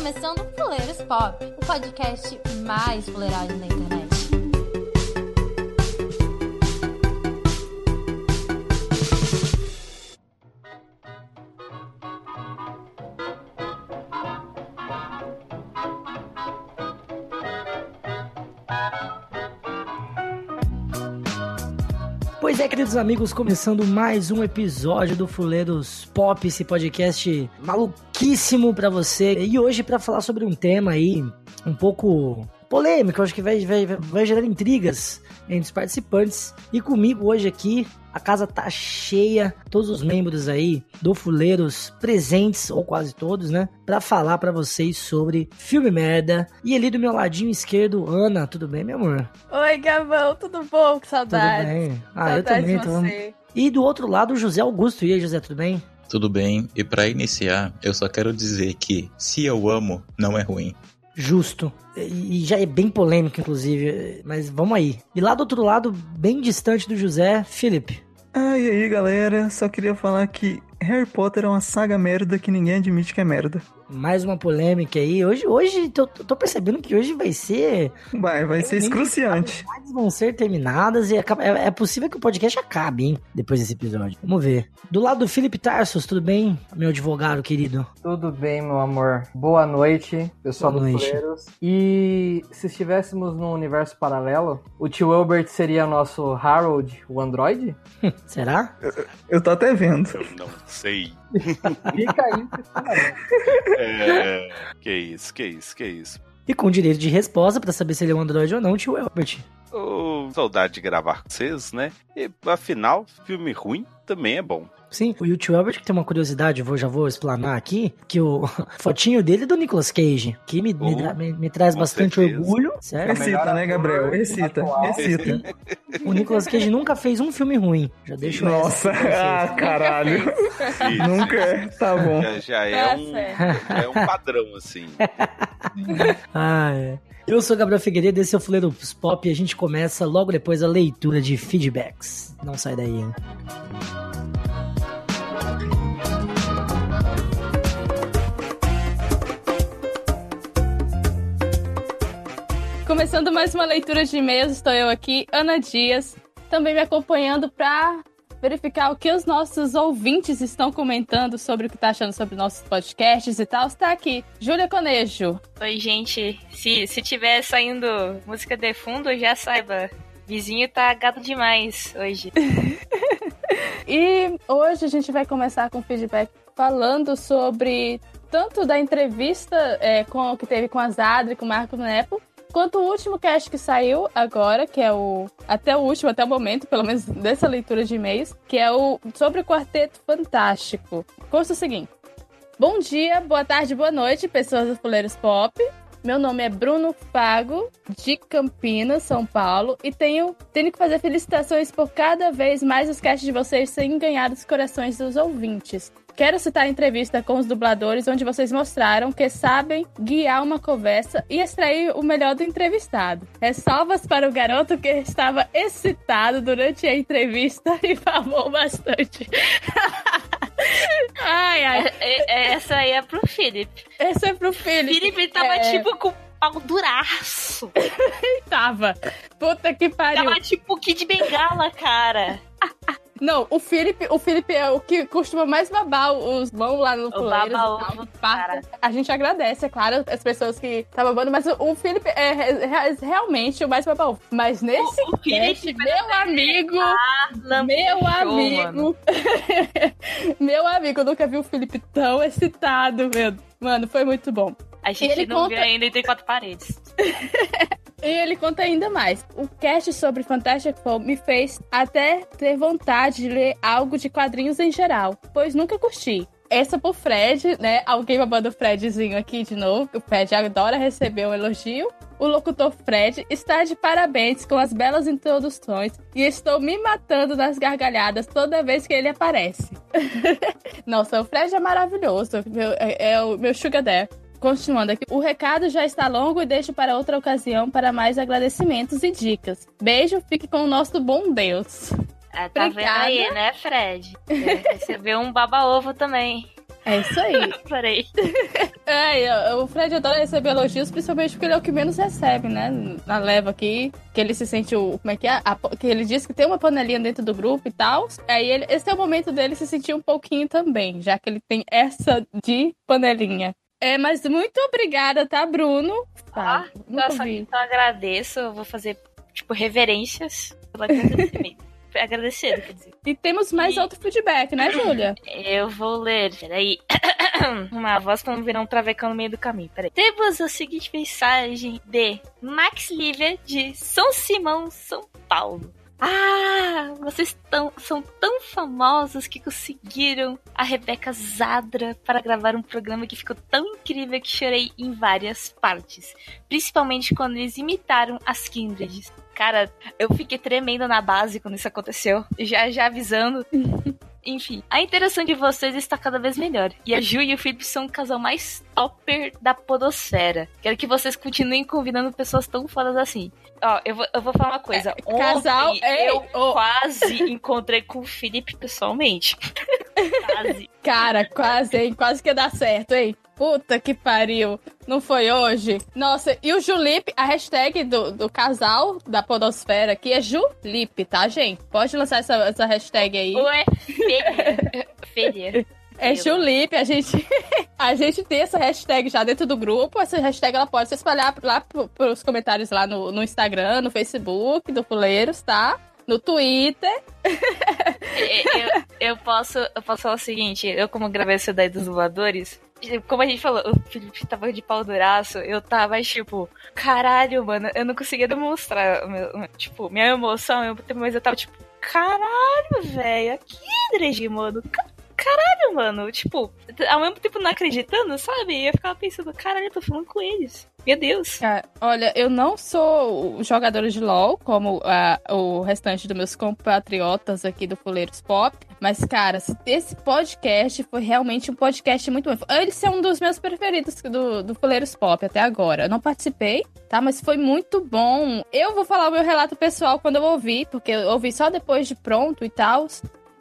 começando Fuleiros Pop, o podcast mais fuleirado na internet. Queridos amigos, começando mais um episódio do Fuleiros Pop, esse podcast maluquíssimo pra você. E hoje pra falar sobre um tema aí um pouco polêmico, acho que vai, vai, vai gerar intrigas entre os participantes. E comigo hoje aqui, a casa tá cheia, todos os membros aí do Fuleiros presentes, ou quase todos, né? Pra falar pra vocês sobre filme merda. E ali do meu ladinho esquerdo, Ana, tudo bem, meu amor? Oi, Gavão, tudo bom? Que saudade. Tudo bem? Ah, eu Saudade também. de Tô... você. E do outro lado, o José Augusto. E aí, José, tudo bem? Tudo bem, e pra iniciar, eu só quero dizer que se eu amo, não é ruim. Justo. E e já é bem polêmico, inclusive. Mas vamos aí. E lá do outro lado, bem distante do José, Felipe. Ah, e aí galera, só queria falar que Harry Potter é uma saga merda que ninguém admite que é merda. Mais uma polêmica aí. Hoje, hoje tô, tô percebendo que hoje vai ser. Vai, vai ser excruciante. As vão ser terminadas e acaba- é, é possível que o podcast acabe, hein? Depois desse episódio. Vamos ver. Do lado do Felipe Tarsos, tudo bem? Meu advogado querido. Tudo bem, meu amor. Boa noite, pessoal Boa do noite. Fuleiros. E se estivéssemos num universo paralelo, o tio Albert seria nosso Harold, o androide? Será? Eu tô até vendo. Eu não sei. Fica aí, questionamento. É, que isso, que isso, que isso. E com direito de resposta pra saber se ele é um androide ou não, tio Albert. Ô, saudade de gravar com vocês, né? E afinal, filme ruim também é bom. Sim, o tio Albert que tem uma curiosidade, vou, já vou explanar aqui, que o fotinho dele é do Nicolas Cage, que me, me, Oh, me- me traz bastante certeza. orgulho, certo? Recita, né, Gabriel? Recita, recita. O Nicolas Cage nunca fez um filme ruim, já deixo Nossa, ah, caralho. Isso, Nunca é. Tá bom. Já, já é, Tá um, é um padrão, assim. Ah, é. Eu sou Gabriel Figueiredo, esse é o Fuleiro Pop e a gente começa logo depois a leitura de feedbacks. Não sai daí, hein? Começando mais uma leitura de e-mails, estou eu aqui, Ana Dias, também me acompanhando para verificar o que os nossos ouvintes estão comentando sobre o que tá achando sobre nossos podcasts e tal. Está aqui, Júlia Conejo. Oi, gente. Se, se tiver saindo música de fundo, já saiba. Vizinho tá gado demais hoje. E hoje a gente vai começar com feedback falando sobre tanto da entrevista é, com, que teve com a Zadra e com o Marco Nepo, quanto o último cast que saiu agora, que é o. Até o último, até o momento, pelo menos dessa leitura de e-mails, que é o sobre o Quarteto Fantástico. Consta o seguinte. Bom dia, boa tarde, boa noite, pessoas do Fuleiros Pop. Meu nome é Bruno Fago, de Campinas, São Paulo, e tenho, tenho que fazer felicitações por cada vez mais os casts de vocês serem ganhar os corações dos ouvintes. Quero citar a entrevista com os dubladores, onde vocês mostraram que sabem guiar uma conversa e extrair o melhor do entrevistado. Ressalvas para o garoto que estava excitado durante a entrevista e falou bastante. ai, ai. É- é- Essa aí é pro Felipe. Esse é pro Felipe. Felipe tava É. tipo com o pau duraço. Tava. Puta que pariu. Tava tipo Kid Bengala, cara. Não, o Felipe, o Felipe é o que costuma mais babar os mãos lá no Fuleiros e cara. A gente agradece, é claro, as pessoas que tá babando, mas o, Felipe é, re- re- realmente o mais babaú. Mas nesse O- o cast, meu amigo, meu amigo, meu amigo, eu nunca vi o Felipe tão excitado, meu. Mano, foi muito bom. A gente Ele não conta- viu ainda entre quatro paredes. E ele conta ainda mais. O cast sobre Fantastic Four me fez até ter vontade de ler algo de quadrinhos em geral, pois nunca curti. Essa pro Fred, né? Alguém babando o Fredzinho aqui de novo. O Fred adora receber um elogio. O locutor Fred está de parabéns com as belas introduções e estou me matando nas gargalhadas toda vez que ele aparece. Nossa, o Fred é maravilhoso. Meu- é, é o meu sugar daddy. Continuando aqui, o recado já está longo e deixo para outra ocasião para mais agradecimentos e dicas. Beijo, fique com o nosso bom Deus. Ah, tá vendo Obrigada. aí, né, Fred? Recebeu um baba-ovo também. É isso aí. Parei. É, o Fred adora receber elogios, principalmente porque ele é o que menos recebe, né? Na leva aqui, que ele se sente o. Como é que é? A- que ele diz que tem uma panelinha dentro do grupo e tal. Aí ele, esse é o momento dele se sentir um pouquinho também, já que ele tem essa de panelinha. É, mas muito obrigada, tá, Bruno? Ah, Tá, nunca Nossa, então eu agradeço. Eu vou fazer, tipo, reverências pelo agradecimento. Agradecendo, quer dizer. E temos mais E- outro feedback, né, Júlia? Eu vou ler, peraí. Uma voz pra não virar um travecão no meio do caminho, peraí. Temos a seguinte mensagem de Max Liver de São Simão, São Paulo. Ah, vocês tão, são tão famosos que conseguiram a Rebeca Zadra para gravar um programa que ficou tão incrível que chorei em várias partes. Principalmente quando eles imitaram as Kindreds. Cara, eu fiquei tremendo na base quando isso aconteceu. Já, já avisando. Enfim, a interação de vocês está cada vez melhor. E a Ju e o Felipe são o casal mais topper da podosfera. Quero que vocês continuem convidando pessoas tão fodas assim. Ó, eu vou, eu vou falar uma coisa. É, casal, ei, eu ô. quase encontrei com o Felipe pessoalmente. quase. Cara, quase, hein? Quase que ia dar certo, hein? Puta que pariu. Não foi hoje? Nossa, e o Julip, a hashtag do, do casal da podosfera aqui é Julip, tá, gente? Pode lançar essa, essa hashtag aí. Ou é feia. feia. É Julip, a gente, a gente tem essa hashtag já dentro do grupo. Essa hashtag ela pode se espalhar lá pro, pros comentários lá no, no Instagram, no Facebook do Fuleiros, tá? No Twitter. eu, eu posso, eu posso falar o seguinte, eu como gravei essa daí dos voadores, como a gente falou, o Felipe tava de pau duraço, eu tava tipo, caralho, mano, eu não conseguia demonstrar, meu- tipo, minha emoção, eu, mas eu tava tipo, caralho, velho, aqui, Dregi, mano, ca- caralho, mano, tipo, ao mesmo tempo não acreditando, sabe? E eu ficava pensando, caralho, eu tô falando com eles, meu Deus. Cara, olha, eu não sou jogadora de LoL, como ah, o restante dos meus compatriotas aqui do Fuleiros Pop. Mas, cara, se- esse podcast foi realmente um podcast muito bom. É um dos meus preferidos do, do Fuleiros Pop até agora. Eu não participei, tá? Mas foi muito bom. Eu vou falar o meu relato pessoal quando eu ouvi, porque eu ouvi só depois de pronto e tal.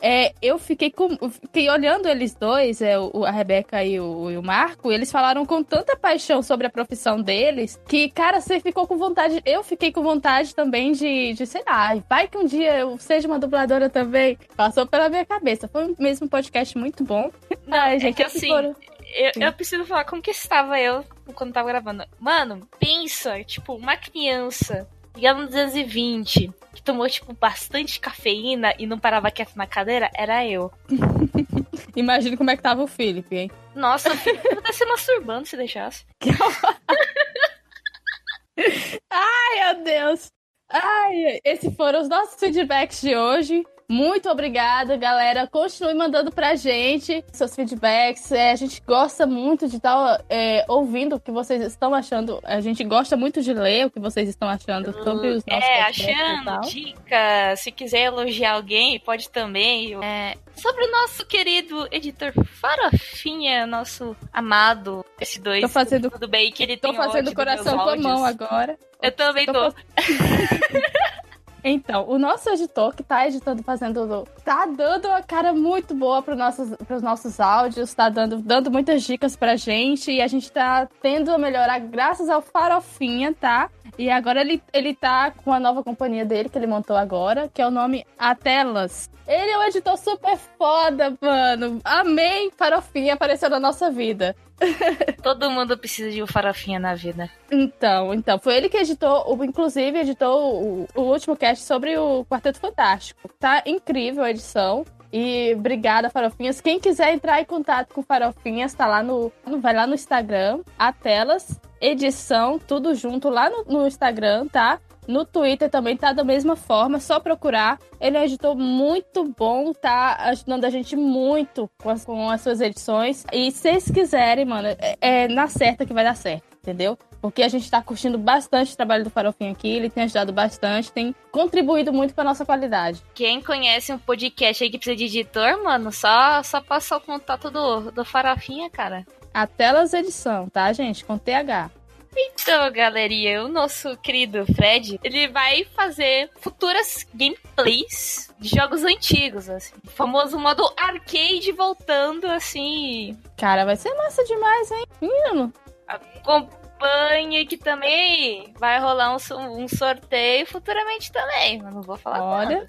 É, eu fiquei com. Fiquei olhando eles dois, é, o, a Rebeca e o, e o Marco, eles falaram com tanta paixão sobre a profissão deles que, cara, você ficou com vontade. Eu fiquei com vontade também de, de sei lá, vai que um dia eu seja uma dubladora também. Passou pela minha cabeça. Foi mesmo um podcast muito bom. Não, Ai, é gente, que esses assim, foram- Eu, eu preciso falar como que estava eu quando tava gravando. Mano, pensa, tipo, uma criança no 220, que tomou, tipo, bastante cafeína e não parava quieto na cadeira, era eu. Imagina como é que tava o Felipe, hein? Nossa, filho, eu até se masturbando se deixasse. Ai, meu Deus. Ai, esses foram os nossos feedbacks de hoje. Muito obrigada, galera. Continue mandando pra gente seus feedbacks. É, a gente gosta muito de estar ouvindo o que vocês estão achando. A gente gosta muito de ler o que vocês estão achando sobre os nossos É, achando, dica, se quiser elogiar alguém, pode também. É, sobre o nosso querido editor Farofinha, nosso amado S2. Tô fazendo- Tudo bem que ele Tô tem fazendo coração com a mão agora. Eu também Tô tô. Então, o nosso editor que tá editando, fazendo, tá dando uma cara muito boa para nossos, pros nossos áudios, tá dando, dando muitas dicas pra gente e a gente tá tendo a melhorar graças ao Farofinha, tá? E agora ele, ele tá com a nova companhia dele que ele montou agora, que é o nome Atelas. Ele é um editor super foda, mano. Amei Farofinha apareceu na nossa vida. Todo mundo precisa de um farofinha na vida. Então, então, foi ele que editou, inclusive editou o, o último cast sobre o Quarteto Fantástico. Tá incrível a edição. E obrigada, Farofinhas. Quem quiser entrar em contato com Farofinhas, tá lá no. Vai lá no Instagram, a telas, edição, tudo junto lá no, no Instagram, tá? No Twitter também tá da mesma forma, só procurar. Ele é um editor muito bom, tá ajudando a gente muito com as, com as suas edições. E se vocês quiserem, mano, é, é na certa que vai dar certo, entendeu? Porque a gente tá curtindo bastante o trabalho do Farofinho aqui, ele tem ajudado bastante, tem contribuído muito pra nossa qualidade. Quem conhece um podcast aí que precisa de editor, mano, só, só passar o contato do, do farofinha, cara. A Telas Edição, tá, gente? Com TH. Então, galerinha, o nosso querido Fred, ele vai fazer futuras gameplays de jogos antigos, assim. O famoso modo arcade voltando, assim. Cara, vai ser massa demais, hein? Menino. Acompanhe que também vai rolar um, um sorteio futuramente também, mas não vou falar Olha. nada.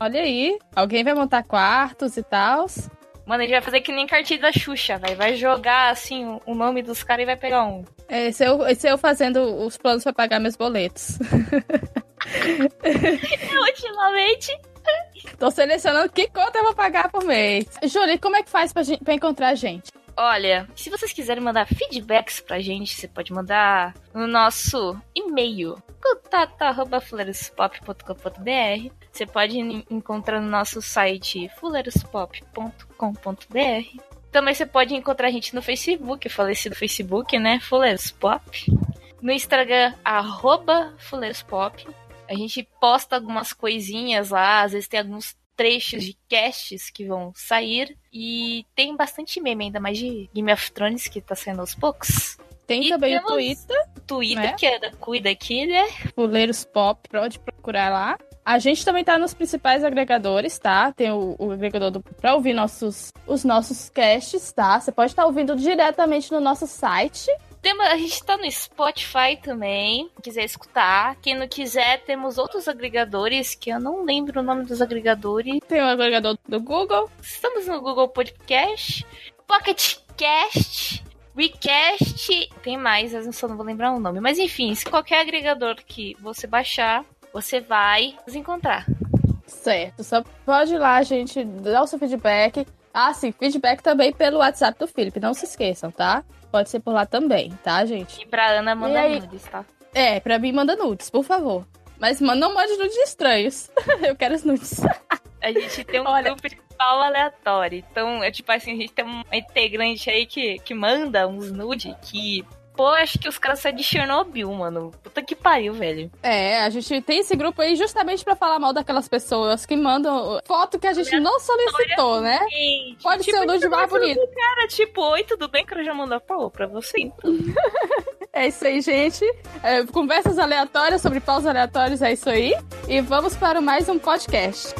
Olha aí. Alguém vai montar quartos e tal. Mano, a gente vai fazer que nem cartinha da Xuxa, velho. Vai jogar, assim, o- nome dos caras e vai pegar um. Esse eu, esse eu fazendo os planos pra pagar meus boletos. Ultimamente, Tô selecionando que conta eu vou pagar por mês. Júlia, como é que faz pra, gente, pra encontrar a gente? Olha, se vocês quiserem mandar feedbacks pra gente, você pode mandar no nosso e-mail, contato.fuleirospop.com.br. Você pode en- encontrar no nosso site fuleirospop.com.br. Também você pode encontrar a gente no Facebook, falecido Facebook, né? Fuleiros Pop. No Instagram, arroba Fuleiros Pop. A gente posta algumas coisinhas lá, às vezes tem alguns trechos de casts que vão sair. E tem bastante meme, ainda mais de Game of Thrones, que tá saindo aos poucos. Tem E também o Twitter, O Twitter, Né? que é da Cuida aqui, né? Fuleiros Pop, pode procurar lá. A gente também tá nos principais agregadores, tá? Tem o, o agregador do, pra ouvir nossos, os nossos casts, tá? Você pode estar ouvindo diretamente no nosso site. Temos, a gente tá no Spotify também, quiser escutar. Quem não quiser, temos outros agregadores, que eu não lembro o nome dos agregadores. Tem o agregador do Google. Estamos no Google Podcast, Pocket Cast, WeCast, tem mais, eu só não vou lembrar o nome. Mas enfim, se qualquer agregador que você baixar, você vai nos encontrar. Certo. Só pode ir lá, gente, dar o seu feedback. Ah, sim, feedback também pelo WhatsApp do Felipe. Não se esqueçam, tá? Pode ser por lá também, tá, gente? E pra Ana manda aí? nudes, tá? É, pra mim manda nudes, por favor. Mas não mande nudes estranhos. Eu quero os nudes. A gente tem um Olha- grupo de pau aleatório. Então, é tipo assim, a gente tem uma integrante aí que, que manda uns nude que. Pô, acho que os caras saem de Chernobyl, mano. Puta que pariu, velho. É, a gente tem esse grupo aí justamente pra falar mal daquelas pessoas que mandam foto que a gente não solicitou, né? Pode tipo, ser o nude mais bonito. Cara, tipo, oi, tudo bem? Quero já mandar pau pra você. então. É isso aí, gente. É, conversas aleatórias sobre paus aleatórios, é isso aí. E vamos para mais um podcast.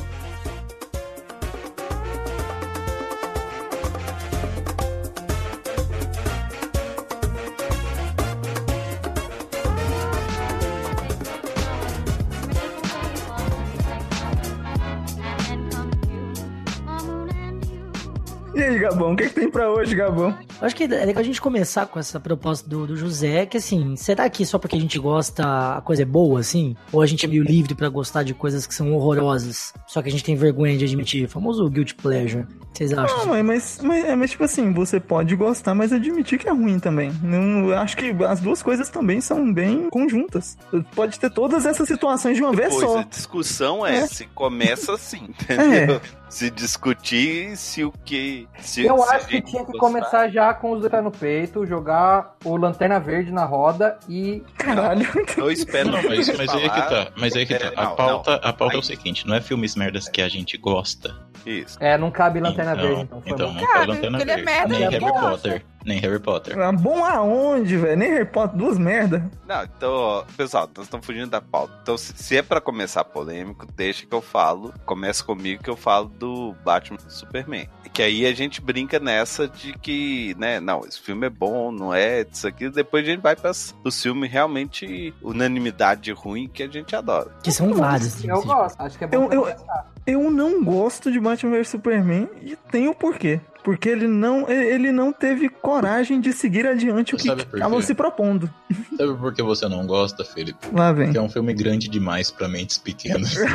E aí, Gabão, o que, que tem pra hoje, Gabão? Eu acho que é legal a gente começar com essa proposta do, do José, que assim, você tá aqui só porque a gente gosta, a coisa é boa, assim? Ou a gente é meio livre pra gostar de coisas que são horrorosas, só que a gente tem vergonha de admitir? Famoso guilty pleasure. Vocês acham? Não, mãe, mas, mas, é, mas tipo assim, você pode gostar, mas admitir que é ruim também. Não, eu acho que as duas coisas também são bem conjuntas. Pode ter todas essas situações de uma vez Depois, só. a discussão é, É. se começa assim, entendeu? Se discutir se o que. Se, Eu se acho que tinha que gostar. começar já com os detalhes no peito, jogar o Lanterna Verde na roda e. Caralho. Eu espero Não, mas, mas aí que falar- tá. Mas aí que tá. A Não, pauta, a pauta é o seguinte: não é filmes merdas que a gente gosta. Isso. É, não cabe Lanterna então, Verde, então. Foi então bom. não foi Lanterna ele é Verde. merda, nem é Harry. Potter. Nem Harry Potter. Ah, Bom aonde, velho? Nem Harry Potter, duas merda. Não, então, ó, pessoal, nós estamos fugindo da pauta. Então, se, se é pra começar polêmico, deixa que eu falo. Começa comigo que eu falo do Batman e Superman. Que aí a gente brinca nessa de que, né, não, esse filme é bom, não é, isso aqui. Depois a gente vai para os filmes realmente unanimidade ruim que a gente adora. Que são vários. Eu gosto. Acho que é bom Eu- eu-. Eu não gosto de Batman vs Superman e tem o porquê. Porque ele não, ele não teve coragem de seguir adiante o que estavam se propondo. Sabe por que você não gosta, Felipe? Lá vem. Porque é um filme grande demais pra mentes pequenas.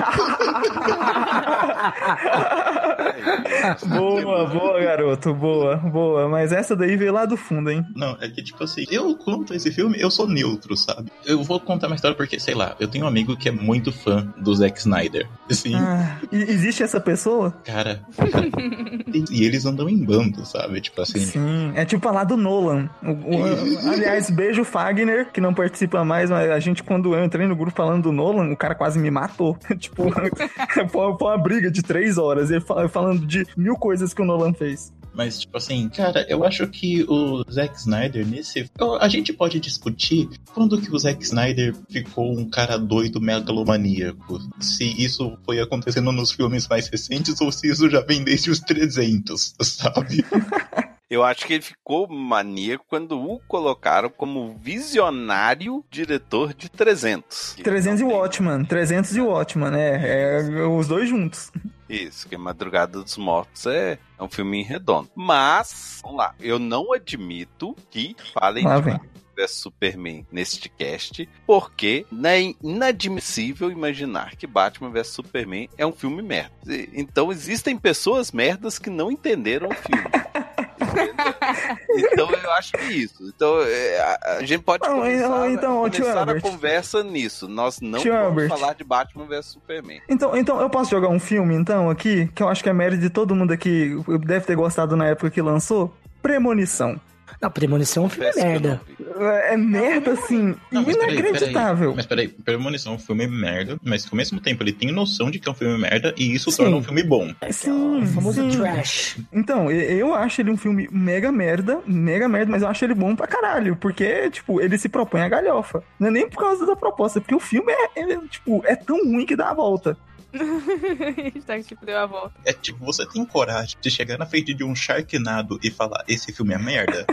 boa, boa, garoto. Boa, boa. Mas essa daí veio lá do fundo, hein? Não, é que tipo assim, eu conto esse filme, eu sou neutro, sabe? Eu vou contar uma história porque, sei lá, eu tenho um amigo que é muito fã do Zack Snyder. Assim, Ah, e- existe essa pessoa? cara. e, eles andam em bando, sabe? Tipo assim. Sim, é tipo lá do Nolan. O- o- aliás, beijo Fagner, que não participa mais, mas a gente, quando eu entrei no grupo falando do Nolan, o cara quase me matou. tipo, foi uma briga de três horas, ele fal- falando de mil coisas que o Nolan fez. Mas, tipo assim, cara, eu acho que o Zack Snyder, nesse. A gente pode discutir quando que o Zack Snyder ficou um cara doido megalomaníaco. Se isso foi acontecendo nos filmes mais recentes ou se isso já vem desde os 300, sabe? Eu acho que ele ficou maníaco quando o colocaram como visionário diretor de 300. 300 e Watchman, 300 e Watchman, é, é os dois juntos. Isso, que Madrugada dos Mortos é, é um filme redondo. Mas, vamos lá, eu não admito que falem Lá de vs Superman neste cast, porque é inadmissível imaginar que Batman vs Superman é um filme merda. Então existem pessoas merdas que não entenderam o filme. Então eu acho que é isso. Então é, a, gente pode Não, começar, então- então, começar a conversa nisso. Nós não Tio vamos Albert. falar de Batman vs Superman. Então, então, eu posso jogar um filme, então, aqui, que eu acho que é mérito de todo mundo aqui, deve ter gostado na época que lançou? Premonição. Não, Premonição é um filme merda. vi. É é merda, assim, Não, mas peraí, inacreditável. Peraí, mas peraí, Premonição é um filme merda, mas que ao mesmo tempo ele tem noção de que é um filme merda e isso Sim. torna um filme bom. Sim, O famoso sim. trash. Então, eu acho ele um filme mega merda, mega merda, mas eu acho ele bom pra caralho, porque, tipo, ele se propõe a galhofa. Não é nem por causa da proposta, porque o filme é, é, tipo, é tão ruim que dá a volta. Hashtag, tipo, deu a volta. É tipo, você tem coragem de chegar na frente de um Sharknado e falar, esse filme é merda?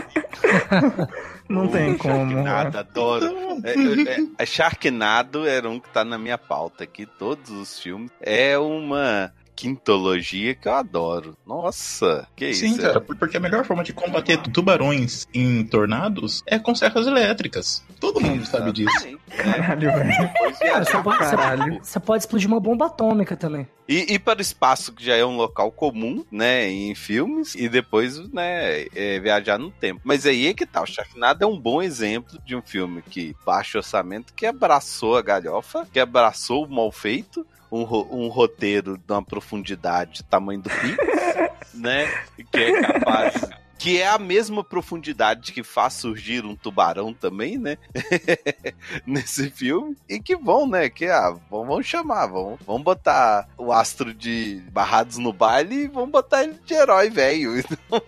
Não tem como. Sharknado, adoro. É, é, é, Sharknado era um que tá na minha pauta aqui, todos os filmes. É uma quintologia que eu adoro. Nossa, que Sim, isso. cara, porque a melhor forma de combater tubarões em tornados é com serras elétricas. Todo mundo sabe disso. Exatamente. É, Caralho, velho. depois Cara, você pode, Caralho. você pode explodir uma bomba atômica também. E, e para o espaço, que já é um local comum, né, em filmes, e depois, né, é, viajar no tempo. Mas aí é que tá, o Sharknado é um bom exemplo de um filme que, baixo orçamento, que abraçou a galhofa, que abraçou o mal feito, um, ro- um roteiro de uma profundidade tamanho do Pix, né, que é capaz... Que é a mesma profundidade que faz surgir um tubarão também, né? Nesse filme. E que vão, né? Que ah, vão chamar, vão, vão botar o astro de Barrados no baile e vão botar ele de herói velho. Então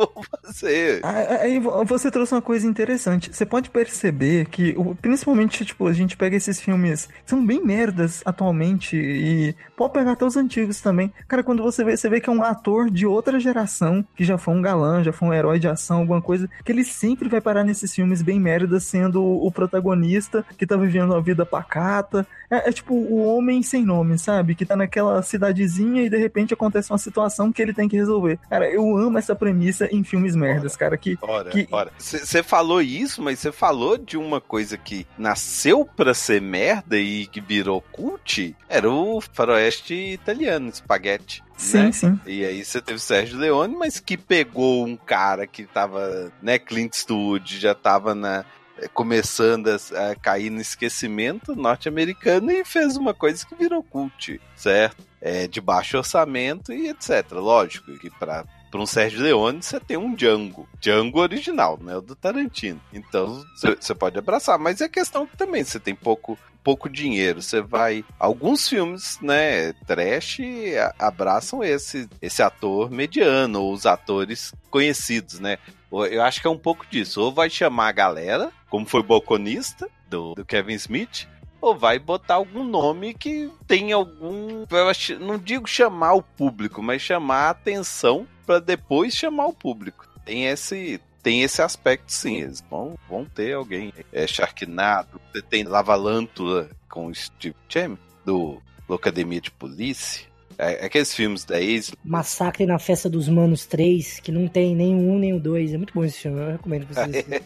fazer. Ah, Aí vo- você trouxe uma coisa interessante. Você pode perceber que, principalmente, tipo, a gente pega esses filmes, são bem merdas atualmente, e pode pegar até os antigos também. Cara, quando você vê, você vê que é um ator de outra geração, que já foi um galã, já foi um herói de ação, alguma coisa, que ele sempre vai parar nesses filmes bem merdas, sendo o protagonista que tá vivendo uma vida pacata. É, é tipo o homem sem nome, sabe? Que tá naquela cidadezinha e de repente acontece uma situação que ele tem que resolver. Cara, eu amo essa premissa em filmes merdas, cara, que Ora, Que- ora. Você falou isso, mas você falou de uma coisa que nasceu pra ser merda e que virou cult. Era o faroeste italiano, Spaghetti. Sim, né? sim. E aí você teve o Sérgio Leone, mas que pegou um cara que tava, né, Clint Eastwood, já tava na começando a, a cair no esquecimento norte-americano e fez uma coisa que virou cult, certo? É, de baixo orçamento e etc. Lógico que para para um Sérgio Leone você tem um Django, Django original, né, o do Tarantino. Então você pode abraçar, mas é questão que também você tem pouco pouco dinheiro, você vai alguns filmes, né, trash abraçam esse esse ator mediano ou os atores conhecidos, né? Eu acho que é um pouco disso. Ou vai chamar a galera, como foi o Balconista, do, do Kevin Smith, ou vai botar algum nome que tem algum. Não digo chamar o público, mas chamar a atenção para depois chamar o público. Tem esse. Tem esse aspecto sim, eles vão, vão ter alguém. É Sharknado, você tem Lavalântula com o Steve Cham, do Locademia de Polícia. É, aqueles filmes da ex Massacre na Festa dos Manos 3, que não tem nem o 1 nem o 2. É muito bom esse filme, eu recomendo pra vocês.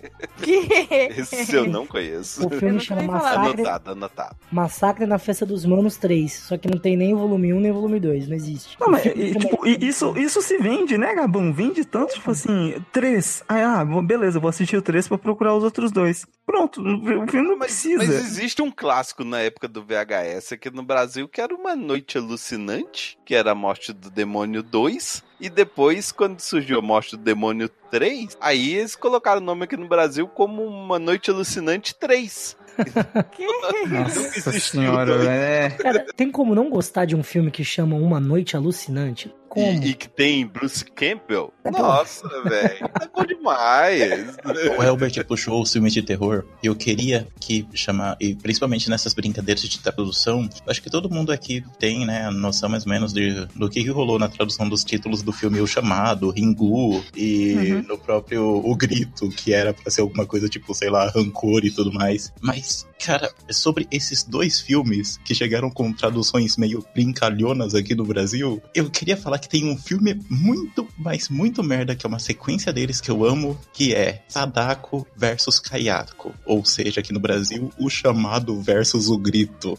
Esse eu não conheço. O filme chama. Massacre, Anotado, anotado. Massacre na Festa dos Manos 3, só que não tem nem o volume 1 nem o volume 2, não existe. Não, mas e, tipo, e isso, isso se vende, né, Gabão? Vende tanto, tipo assim, três. Aí, ah, bom, beleza, vou assistir o três pra procurar os outros dois. Pronto, o filme não precisa. Mas existe um clássico na época do VHS aqui no Brasil que era Uma Noite Alucinante, que era a morte do demônio 2. E depois, quando surgiu a morte do demônio 3, aí eles colocaram o nome aqui no Brasil como Uma Noite Alucinante 3. Nossa existiu senhora. É. Cara, tem como não gostar de um filme que chama Uma Noite Alucinante? Como? E, e que tem Bruce Campbell. É. Nossa, velho. É bom demais. O Elbert puxou o filme de terror e eu queria que chamar, e principalmente nessas brincadeiras de tradução, acho que todo mundo aqui tem, né, a noção mais ou menos de, do que, que rolou na tradução dos títulos do filme O Chamado, Ringu e no próprio O Grito, que era pra ser alguma coisa tipo, sei lá, rancor e tudo mais. Mas, cara, sobre esses dois filmes que chegaram com traduções meio brincalhonas aqui no Brasil, eu queria falar que tem um filme muito, mas muito merda, que é uma sequência deles que eu amo, que é Sadako versus Kayako. Ou seja, aqui no Brasil, O Chamado versus O Grito.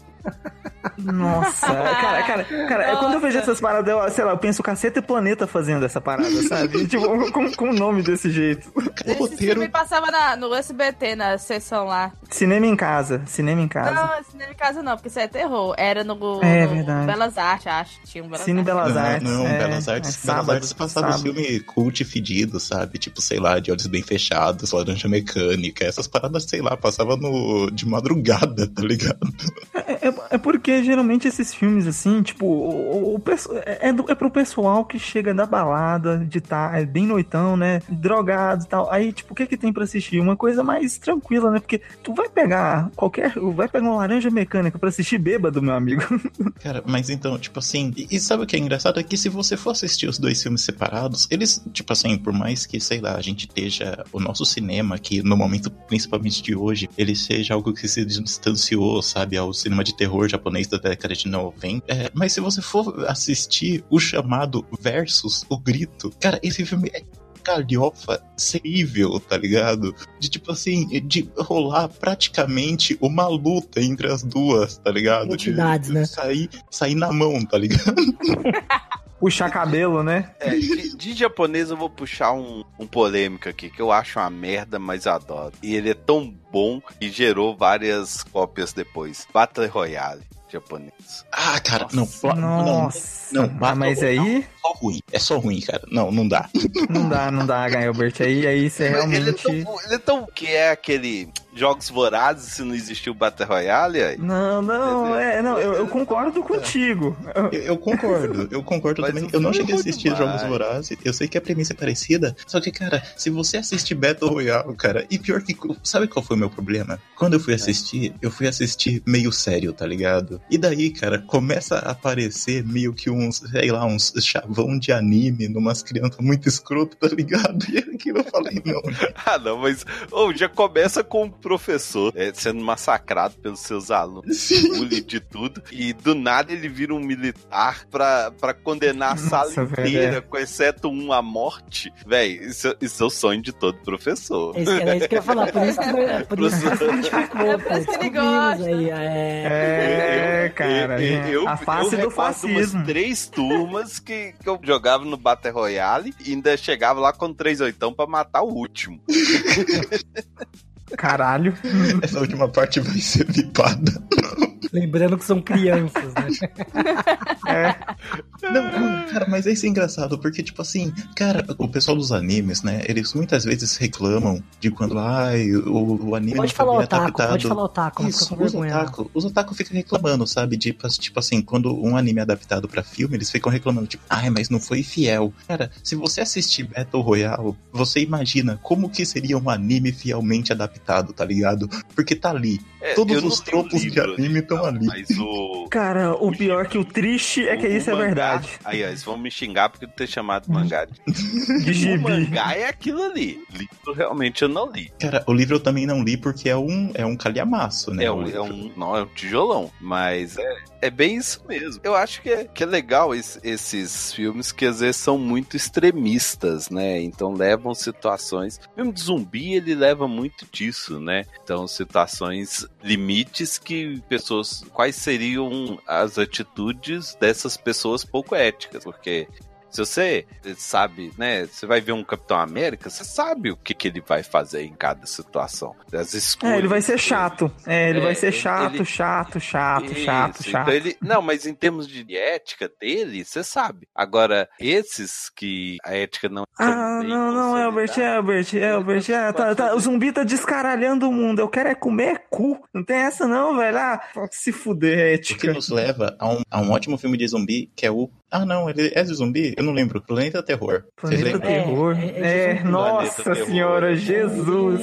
Nossa, cara, cara, cara, é quando eu vejo essas paradas, eu, sei lá, eu penso Caceta e Planeta fazendo essa parada, sabe? tipo, com, com o nome desse jeito. O Esse roteiro filme passava na- no SBT, na sessão lá. Cinema em casa, cinema em casa. Não, cinema em casa não, porque isso é terror. Era no, É no verdade. Belas Artes, acho. Tinha um Belas Cine Artes. Belas Não, Artes. não, é, Belas Artes. é Belas Artes passava sábado. filme cult fedido, sabe? Tipo, sei lá, de olhos bem fechados, laranja mecânica, essas paradas, sei lá, passava no de madrugada, tá ligado? É, é- é porque geralmente esses filmes, assim, tipo, o, o, o é, é, do- é pro pessoal que chega da balada, de tá, é bem noitão, né? Drogado e tal. Aí, tipo, o que que tem pra assistir? Uma coisa mais tranquila, né? Porque tu vai pegar qualquer. Vai pegar uma laranja mecânica pra assistir bêbado, meu amigo. Cara, mas então, tipo assim, e, e sabe o que é engraçado? É que se você for assistir os dois filmes separados, eles, tipo assim, por mais que, sei lá, a gente esteja. O nosso cinema, que no momento, principalmente de hoje, ele seja algo que se distanciou, sabe, ao cinema de terror japonês da década de 90. É, mas se você for assistir o chamado versus o grito, cara, esse filme é galhofa terrível, tá ligado? De tipo assim, de rolar praticamente uma luta entre as duas, tá ligado? De- Entidades, né? Sair, sair na mão, tá ligado? Puxar cabelo, né? É, de, de japonês eu vou puxar um, um polêmico aqui, que eu acho uma merda, mas adoro. E ele é tão bom que gerou várias cópias depois. Battle Royale japonês. Ah, cara, não, Nossa. não, Nossa. não, Ah, Battle mas aí é só ruim, é só ruim, cara. Não, não dá. não dá, não dá, Gaelbert. Aí, aí você Ele é, realmente. tão, ele é tão que é aquele jogos vorazes se não existiu Battle Royale aí. Não, não, é, não, eu, eu concordo contigo. Eu, eu concordo, eu concordo Mas também. Eu não filme cheguei a é assistir demais. Jogos Vorazes, eu sei que a premissa é parecida, só que, cara, se você assiste Battle Royale, cara, e pior que. Sabe qual foi o meu problema? Quando eu fui assistir, eu fui assistir meio sério, tá ligado? E daí, cara, começa a aparecer meio que uns, sei lá, uns chavão de anime numas crianças muito escroto, tá ligado? E aquilo eu falei, não, Ah, não, mas ô, já começa com o professor é, sendo massacrado pelos seus alunos, Sim. bullying de tudo, e do nada ele vira um militar pra, pra condenar a sala Nossa, inteira, é. com exceto um à morte. Véi, isso, isso é o sonho de todo professor. Esse, era isso que eu ia falar, por isso que, é por isso que É por cara. isso que ele gosta. aí, é... É, cara. Eu- a face eu do fascismo. umas três turmas que, que eu jogava no Battle Royale e ainda chegava lá com três oitão pra matar o último. Caralho. essa última parte vai ser vipada. Lembrando que são crianças, né? É. Não, cara, mas isso é engraçado, porque, tipo assim, cara, o pessoal dos animes, né, eles muitas vezes reclamam de quando, ai, o, o anime Pode falar otaku, adaptado. pode falar otaku, fica Isso, com os otaku, os otaku ficam reclamando, sabe? De, tipo assim, quando um anime é adaptado pra filme, eles ficam reclamando, tipo, ai, mas não foi fiel. Cara, se você assistir Battle Royale, você imagina como que seria um anime fielmente adaptado, tá ligado? Porque tá ali. É, Todos os o tropos de livro anime estão original, ali. Mas o. Cara, o pior que o triste é que o isso é mangá- verdade. Aí, ó, eles vão me xingar porque eu ter chamado mangá de. De O gibi. mangá é aquilo ali. Livro realmente eu não li. Cara, o livro eu também não li porque é um, é um calhamaço, né? É o um, é um. Não, é um tijolão. Mas é, é bem isso mesmo. Eu acho que é, que é legal esse- esses filmes que às vezes são muito extremistas, né? Então levam situações. O filme de zumbi, ele leva muito disso, né? Então, situações limites que pessoas. Quais seriam as atitudes dessas pessoas pouco éticas? Porque. Se você sabe, né? Você vai ver um Capitão América, você sabe o que, que ele vai fazer em cada situação. As escolhas. É, ele vai ser chato. É, ele É, vai ser chato, ele- chato, chato, chato, Isso, chato. Então ele, não, mas em termos de ética dele, você sabe. Agora, esses que a ética não. é Ah, não, não, Elbert, consolidada, Elbert, Elbert, Ele é, tá, tá, o zumbi tá descaralhando o mundo. Eu quero é comer cu. Não tem essa não, velho. Ah, se fuder, O que ética. nos leva a um, a um ótimo filme de zumbi, que é o Ah, não, ele é zumbi? Eu não lembro. Planeta Terror. Planeta? Terror. É, É, é Jesus. nossa Planeta senhora, Terror. Jesus.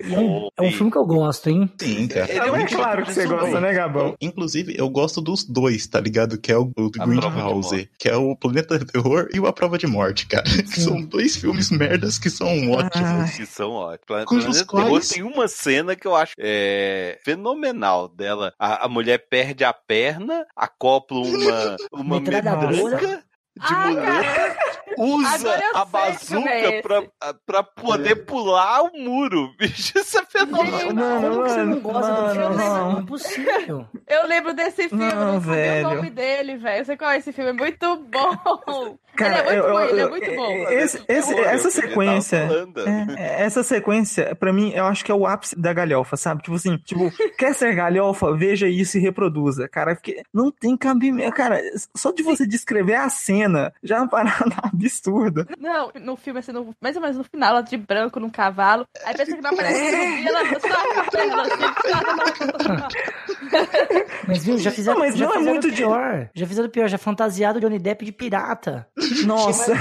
É, um, é um filme que eu gosto, hein? Sim, cara. É é claro que você gosta, né, Gabão? Inclusive, eu gosto dos dois, tá ligado? Que é o, o Prova de que é o Planeta Terror e o A Prova de Morte, cara. Que são dois filmes merdas que são ótimos. Ai. Que são ótimos. Planeta Cujos Terror quais- tem uma cena que eu acho é, fenomenal dela. A, a mulher perde a perna, acopla uma, uma Metralhadora. Metralhadora de Ah, mulher, usa a sei é bazuca pra, pra poder pular o muro. Bicho, isso é fenomenal. Mano, Como que você não mano, gosta do mano, filme? não. É impossível. Eu lembro desse filme, Não, não, sabia velho. o nome dele, velho. Eu sei qual é esse filme, é muito bom. Cara, ele é muito eu- bom, eu- ele é muito bom. Esse, esse- é essa sequência. É, essa sequência, pra mim, eu acho que é o ápice da galhofa, sabe? Tipo assim, tipo, quer ser galhofa? Veja isso e reproduza, cara. Porque não tem cabimento. Cara, só de você descrever a cena já é uma parada absurda. Não, no filme, assim, no- mais ou menos no final, ela de branco num cavalo. Aí pensa que não aparece zumbi, ela só a perna assim. Mas viu, já fizeram, Não, mas já não é muito de- pior. Já fizeram pior, já fantasiado Johnny Depp de pirata. Nossa.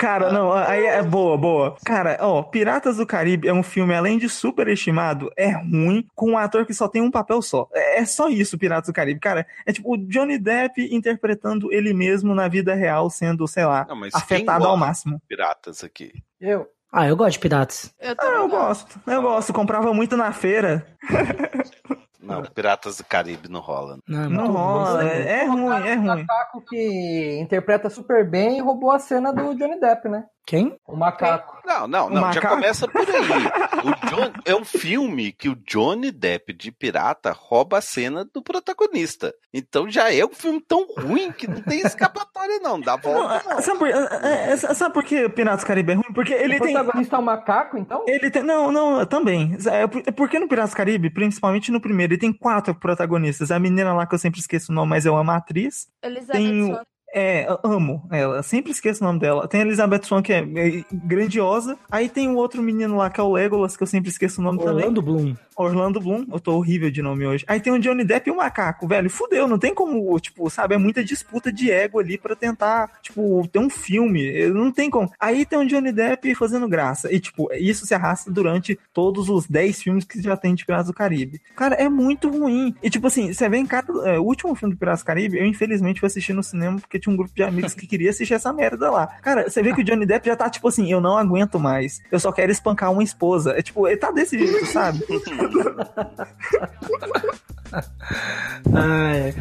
Cara, não, aí é boa, boa. Cara, ó, Piratas do Caribe é um filme, além de superestimado, é ruim, com um ator que só tem um papel só. É é só isso, Piratas do Caribe. Cara, é tipo o Johnny Depp interpretando ele mesmo na vida real, sendo, sei lá, Não, mas quem afetado ao máximo. Piratas aqui. Eu. Ah, eu gosto de piratas. Eu, Ah, eu gosto, eu gosto. Comprava muito na feira. Não, Piratas do Caribe não rola. Não, é Não muito rola, é, é ruim, é O ruim. macaco que interpreta super bem e roubou a cena do Johnny Depp, né? Quem? O macaco. Não, não, O não, já começa por aí. O John- é um filme que o Johnny Depp de pirata rouba a cena do protagonista. Então já é um filme tão ruim que não tem escapatória, não. Dá volta, não. Não, sabe, por, é, é, sabe por que Piratas do Caribe é ruim? Porque ele o tem. protagonista é um macaco, então? Ele tem. Não, não, também. É por- é porque no Piratas do Caribe, principalmente no primeiro, ele tem quatro protagonistas. A menina lá que eu sempre esqueço o nome, mas eu amo a atriz. Elizabeth Tem o- Swann. É, amo ela. Sempre esqueço o nome dela. Tem a Elizabeth Swann, que é é grandiosa. Aí tem o outro menino lá, que é o Legolas, que eu sempre esqueço o nome também. Orlando Bloom. Orlando Bloom. Eu tô horrível de nome hoje. Aí tem o Johnny Depp e o macaco, velho. Fudeu, não tem como, tipo, sabe? É muita disputa de ego ali pra tentar, tipo, ter um filme. Não tem como. Aí tem o Johnny Depp fazendo graça. E, tipo, isso se arrasta durante todos os 10 filmes que já tem de Piratas do Caribe. Cara, é muito ruim. E, tipo assim, você vê em cada. é, o último filme do Piratas do Caribe, eu infelizmente fui assistir no cinema porque tinha um grupo de amigos que queria assistir essa merda lá. Cara, você vê que o Johnny Depp já tá, tipo assim, eu não aguento mais. Eu só quero espancar uma esposa. É tipo, ele tá desse jeito, sabe? Ai,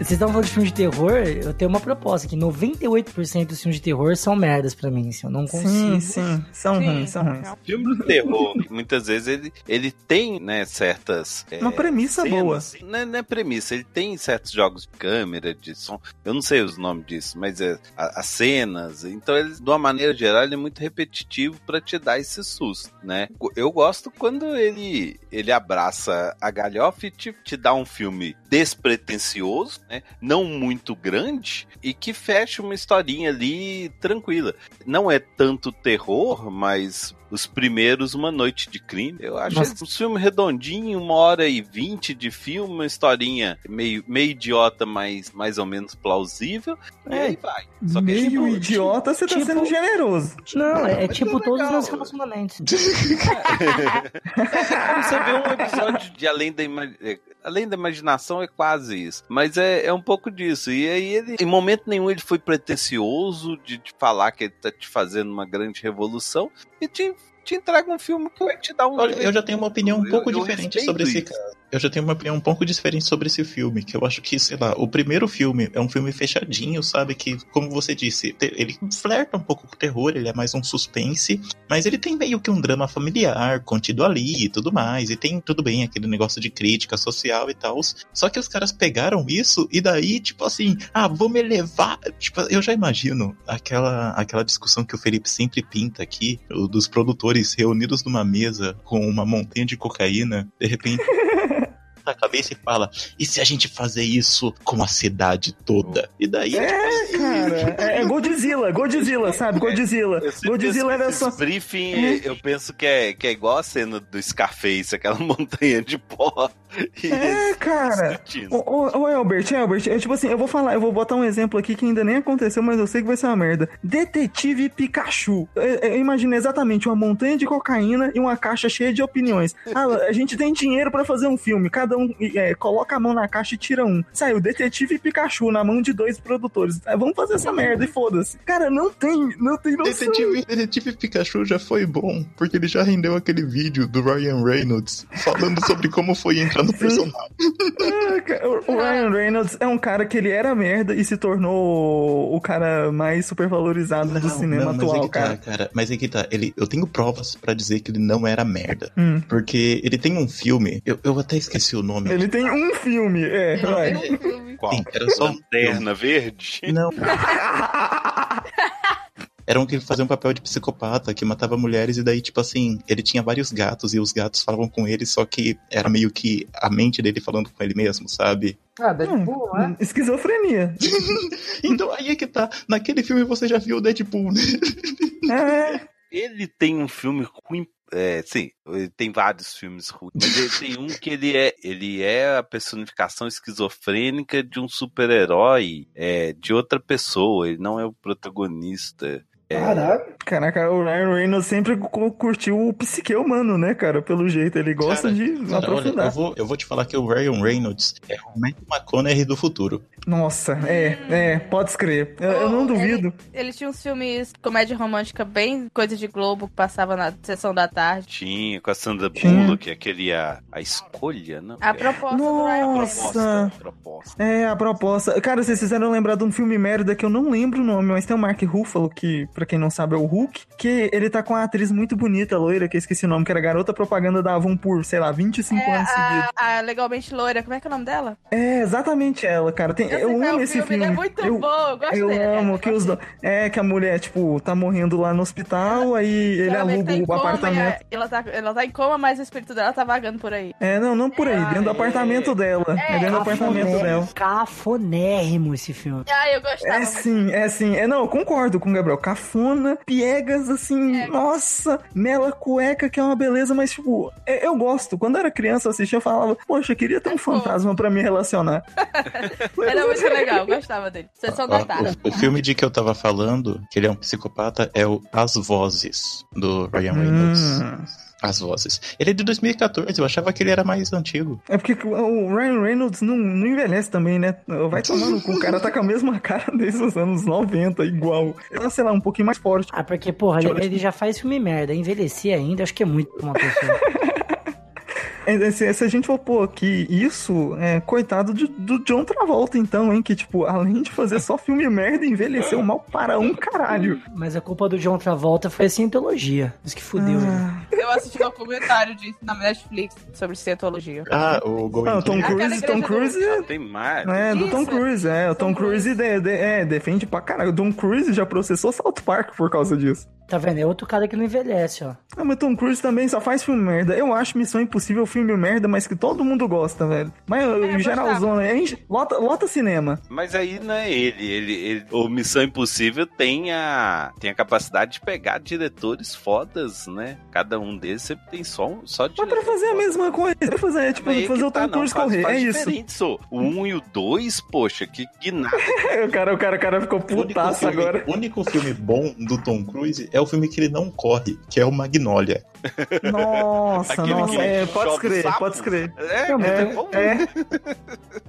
Vocês estavam falando de filme de terror, eu tenho uma proposta que 98% dos filmes de terror são merdas pra mim, assim, eu não consigo. Sim, sim. São Sim. ruins, são ruins. Filme de terror, muitas vezes ele, ele tem, né, certas. é, Uma premissa boa. Não é, não é premissa, ele tem certos jogos de câmera, de som. Eu não sei os nomes disso, mas é a- as cenas. Então, ele, de uma maneira geral, ele é muito repetitivo pra te dar esse susto, né? Eu gosto quando ele, ele abraça a galhofa e te, te dá um filme despretensioso, né? Não muito grande e que fecha uma historinha ali tranquila. Não é tanto terror, mas os primeiros Uma Noite de Crime. Eu acho Nossa. um filme redondinho, uma hora e vinte de filme, uma historinha meio, meio idiota, mas mais ou menos plausível. E É, aí vai. Só que Meio tipo, idiota, você tá tipo- sendo generoso. Não, é, é tipo é todos os meus relacionamentos. Você vê um episódio de Além da, Ima- é, Além da Imaginação, é quase isso. Mas é, é um pouco disso. E aí, ele, em momento nenhum, ele foi pretencioso de te falar que ele tá te fazendo uma grande revolução e te, te entrega um filme que vai te dar um. Olha, eu já tenho uma opinião um pouco eu diferente sobre esse isso. caso. Eu já tenho uma opinião um pouco diferente sobre esse filme, que eu acho que, sei lá, o primeiro filme é um filme fechadinho, sabe? Que, como você disse, ele flerta um pouco com o terror, ele é mais um suspense, mas ele tem meio que um drama familiar contido ali e tudo mais, e tem tudo bem aquele negócio de crítica social e tal. Só que os caras pegaram isso e daí, tipo assim, ah, vamos elevar. Tipo, eu já imagino aquela, aquela discussão que o Felipe sempre pinta aqui, dos produtores reunidos numa mesa com uma montanha de cocaína, de repente. a cabeça e fala: e se a gente fazer isso com a cidade toda? E daí. É, cara. É, é Godzilla, Godzilla, sabe? Godzilla. Sempre Godzilla era só. briefing, eu penso que é, que é igual a cena do Scarface, aquela montanha de pó. É, cara. Ô, Albert, Albert, é tipo assim, eu vou falar, eu vou botar um exemplo aqui que ainda nem aconteceu, mas eu sei que vai ser uma merda. Detetive Pikachu. Eu, eu imagino exatamente uma montanha de cocaína e uma caixa cheia de opiniões. Ah, a gente tem dinheiro pra fazer um filme, cada um é, coloca a mão na caixa e tira um. Saiu Detetive Pikachu na mão de dois produtores. Ah, vamos fazer essa merda e foda-se. Cara, não tem, não tem noção. Detetive, Detetive Pikachu já foi bom, porque ele já rendeu aquele vídeo do Ryan Reynolds falando sobre como foi entrar personagem. Cara, O Ryan Reynolds é um cara que ele era merda e se tornou o cara mais supervalorizado do cinema mas é atual, que cara. Tá, cara. Mas é que tá, ele, eu tenho provas pra dizer que ele não era merda. Hum. Porque ele tem um filme, eu, eu até esqueci o nome. Ele tem um filme, é, vai. Qual? Sim, era só um Lanterna verde? Não. Era um que ele fazia um papel de psicopata que matava mulheres e daí, tipo assim, ele tinha vários gatos e os gatos falavam com ele, só que era meio que a mente dele falando com ele mesmo, sabe? Ah, Deadpool, não é? Esquizofrenia. Então aí é que tá. Naquele filme você já viu o Deadpool, né? É, Ele tem um filme ruim. É, sim, ele tem vários filmes ruins, mas ele tem um que ele é, ele é a personificação esquizofrênica de um super-herói é, de outra pessoa, ele não é o protagonista. Caraca. Caraca, o Ryan Reynolds sempre cu- curtiu o psique humano, né, cara? Pelo jeito, ele gosta Cara, de Cara, olha, aprofundar. eu vou, eu vou te falar que o Ryan Reynolds é o Matthew McConaughey do futuro. Nossa, é, é, pode crer. Eu, eu não Oh, duvido. Ele tinha uns filmes comédia romântica bem coisa de Globo que passava na sessão da tarde. Tinha com a Sandra. Bullock, aquele a, a escolha, não? A É, proposta do Ryan Reynolds. Nossa. É, a proposta. Cara, vocês fizeram lembrar de um filme merda que eu não lembro o nome, mas tem o Mark Ruffalo, que, pra quem não sabe, é o Hulk, que ele tá com uma atriz muito bonita, loira, que eu esqueci o nome, que era garota propaganda da Avon por, sei lá, 25 É, anos seguidos. a, legalmente loira, como é que é o nome dela? É, exatamente ela, cara. Tem, eu qual é amo esse filme, é muito eu, bom, eu gosto eu dele. amo é, que eu os gosto do... É, que a mulher, tipo, tá morrendo lá no hospital, aí ele Ela aluga tá o coma apartamento. a- ela, tá, ela tá em coma, mas o espírito dela tá vagando por aí. É, não, não por aí, dentro do é. apartamento dela. É, dentro do apartamento dela. Cafonérrimo esse filme. Ah, eu gostava. É sim, é sim. É, não, eu concordo com o Gabriel. Cafona, piegas, assim, Piegas. nossa, mela cueca, que é uma beleza, mas, tipo, é- eu gosto. Quando eu era criança, eu assistia e falava, poxa, eu queria ter um fantasma pra me relacionar. Era muito legal, eu gostava dele. Sessão da Ó, tarde. o, o filme de que eu tava falando, que ele é um psicopata, é o As Vozes, do Ryan Reynolds. Hum. As Vozes. Ele é de 2014, eu achava que ele era mais antigo. É porque o Ryan Reynolds não, não envelhece também, né? Vai tomando com o cara tá com a mesma cara desde os anos 90, igual. Ele é, sei lá, um pouquinho mais forte. Ah, porque, porra, ele, ele já faz filme merda. Envelhecer ainda, acho que é muito pra uma pessoa. É, Se, se a gente for pôr aqui isso, é, coitado de- do John Travolta, então, hein? Que, tipo, além de fazer só filme merda, envelheceu mal para um caralho. Mas a culpa do John Travolta foi a cientologia. Isso que fudeu. Ah, Eu assisti um documentário disso na Netflix sobre cientologia. Ah, o Going ah, o Tom Cruise, Tom Cruise é, Tem mais. é, do Tom. Cruise, é. O Tom Tom Cruise de- de- é, defende pra caralho. O Tom Cruise já processou South Park por causa disso. Tá vendo? É outro cara que não envelhece, ó. Ah, mas Tom Cruise também só faz filme merda. Eu acho Missão Impossível filme merda, mas que todo mundo gosta, velho. Mas em geralzão, é, enche- lota, lota cinema. Mas aí não é ele. ele, ele o Missão Impossível tem a, tem a capacidade de pegar diretores fodas, né? Cada um deles sempre tem só, um- só Mas pra fazer a foda. mesma coisa, pra fazer, tipo, aí fazer o Tom tá, não, Cruise correr, faz é isso. O 1 e o 2, poxa, que, que nada. o, cara, o, cara, o cara ficou O único, putaço filme, agora. o único filme bom do Tom Cruise é o filme que ele não corre, que é o Magnolia. Nossa, nossa, é, pode sapo. pode crer. É, mas É, bom. é,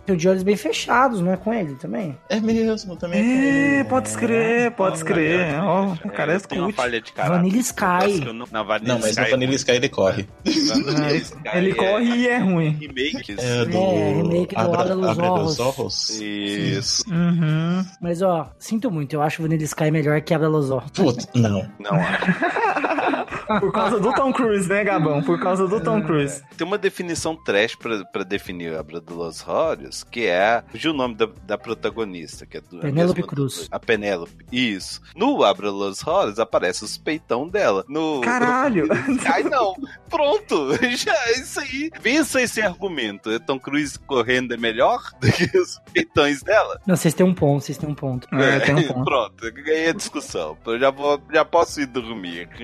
Tem o de olhos bem fechados, não é com ele também? É mesmo, também. é, pode crer, pode crer. Ó, o cara é caráter. Vanilla Sky. Não, Vanilla Não, mas Sky no Vanilla Sky ele corre. É, Ele corre e é ruim. Remakes. É do É, remake do Abra dos Ojos. Isso. Uhum. Mas, ó, sinto muito. Eu acho o Vanilla Sky melhor que Abra Los Ojos. Putz, não. Não acho. Por causa do Tom Cruise, né, Gabão? Por causa do Tom Cruise. Tem uma definição trash pra, pra definir Abra de los Horrors, que é. Fugiu o nome da, da protagonista, que é do. a Penélope Cruz. A Penélope. Isso. No Abra los Horrors aparece os peitão dela. No. Caralho! Ai, não. Pronto. Já, é isso aí. Pensa esse argumento. Tom Cruise correndo é melhor do que os peitões dela? Não, vocês têm um ponto, vocês têm um ponto. É, tem um ponto. Pronto, eu ganhei a discussão. Eu já, vou, já posso ir dormir.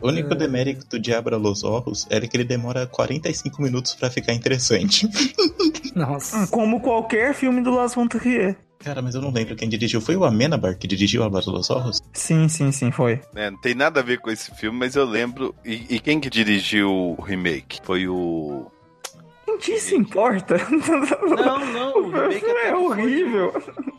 O único demérito de Abra Los Orros era que ele demora 45 minutos pra ficar interessante. Nossa. Como qualquer filme do Las von Trier. Cara, mas eu não lembro quem dirigiu. Foi o Amenabar que dirigiu Abra Los Orros? Sim, sim, sim, foi. É, não tem nada a ver com esse filme, mas eu lembro. E, e quem que dirigiu o remake? Foi o. Quem disso importa? Não, não, O filme é horrível.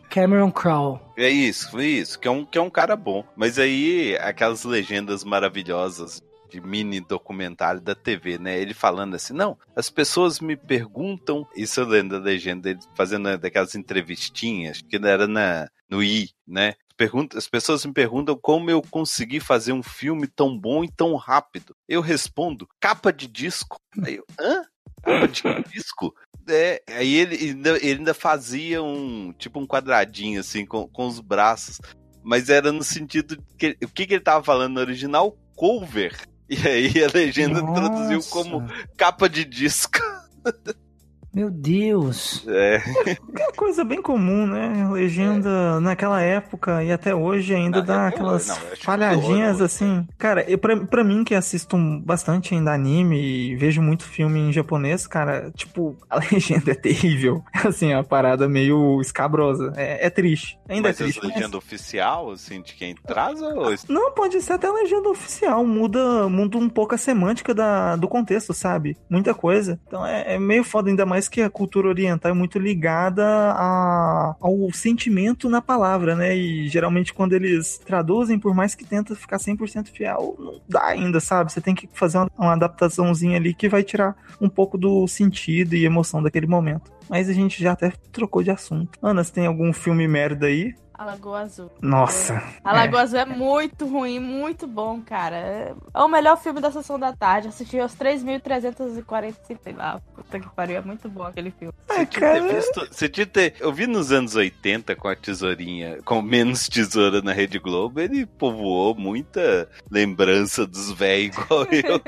Cameron Crowe. É isso, foi isso. Que é, um, que é um cara bom. Mas aí, aquelas legendas maravilhosas de mini documentário da TV, né? Ele falando assim, não, as pessoas me perguntam, isso eu lembro da legenda, ele fazendo daquelas entrevistinhas, que era na, no I, né? Pergunta, as pessoas me perguntam como eu consegui fazer um filme tão bom e tão rápido. Eu respondo, capa de disco. Aí eu, hã? Capa de disco? É, aí ele ainda, ele ainda fazia um, tipo um quadradinho assim, com, com os braços. Mas era no sentido que o que, que ele tava falando no original? Cover. E aí a legenda traduziu Nossa. como capa de disco. Meu Deus. É, É uma coisa bem comum, né? Legenda naquela época e até hoje ainda Não, dá é aquelas não, falhadinhas assim. Cara, eu, pra, pra mim que assisto bastante ainda anime e vejo muito filme em japonês, cara, tipo, a legenda é terrível. Assim, é uma parada meio escabrosa. É, é triste. Ainda mas é triste. mas- legenda oficial, assim, de quem traz ou Não, pode ser até a legenda oficial. Muda, muda um pouco a semântica da, do contexto, sabe? Muita coisa. Então é, é meio foda, ainda mais que a cultura oriental é muito ligada a, ao sentimento na palavra, né? E geralmente quando eles traduzem, por mais que tenta ficar 100% fiel, não dá ainda, sabe? Você tem que fazer uma, uma adaptaçãozinha ali que vai tirar um pouco do sentido e emoção daquele momento. Mas a gente já até trocou de assunto. Ana, você tem algum filme merda aí? A Lagoa Azul. Nossa. A Lagoa Azul é muito ruim, muito bom, cara. É é o melhor filme da sessão da tarde. Assisti aos 3.345, sei lá. Puta que pariu, é muito bom aquele filme. Ai, Você tinha ter visto. Você tinha ter. Eu vi nos anos 80 com a tesourinha, com menos tesoura na Rede Globo, ele povoou muita lembrança dos velhos igual eu.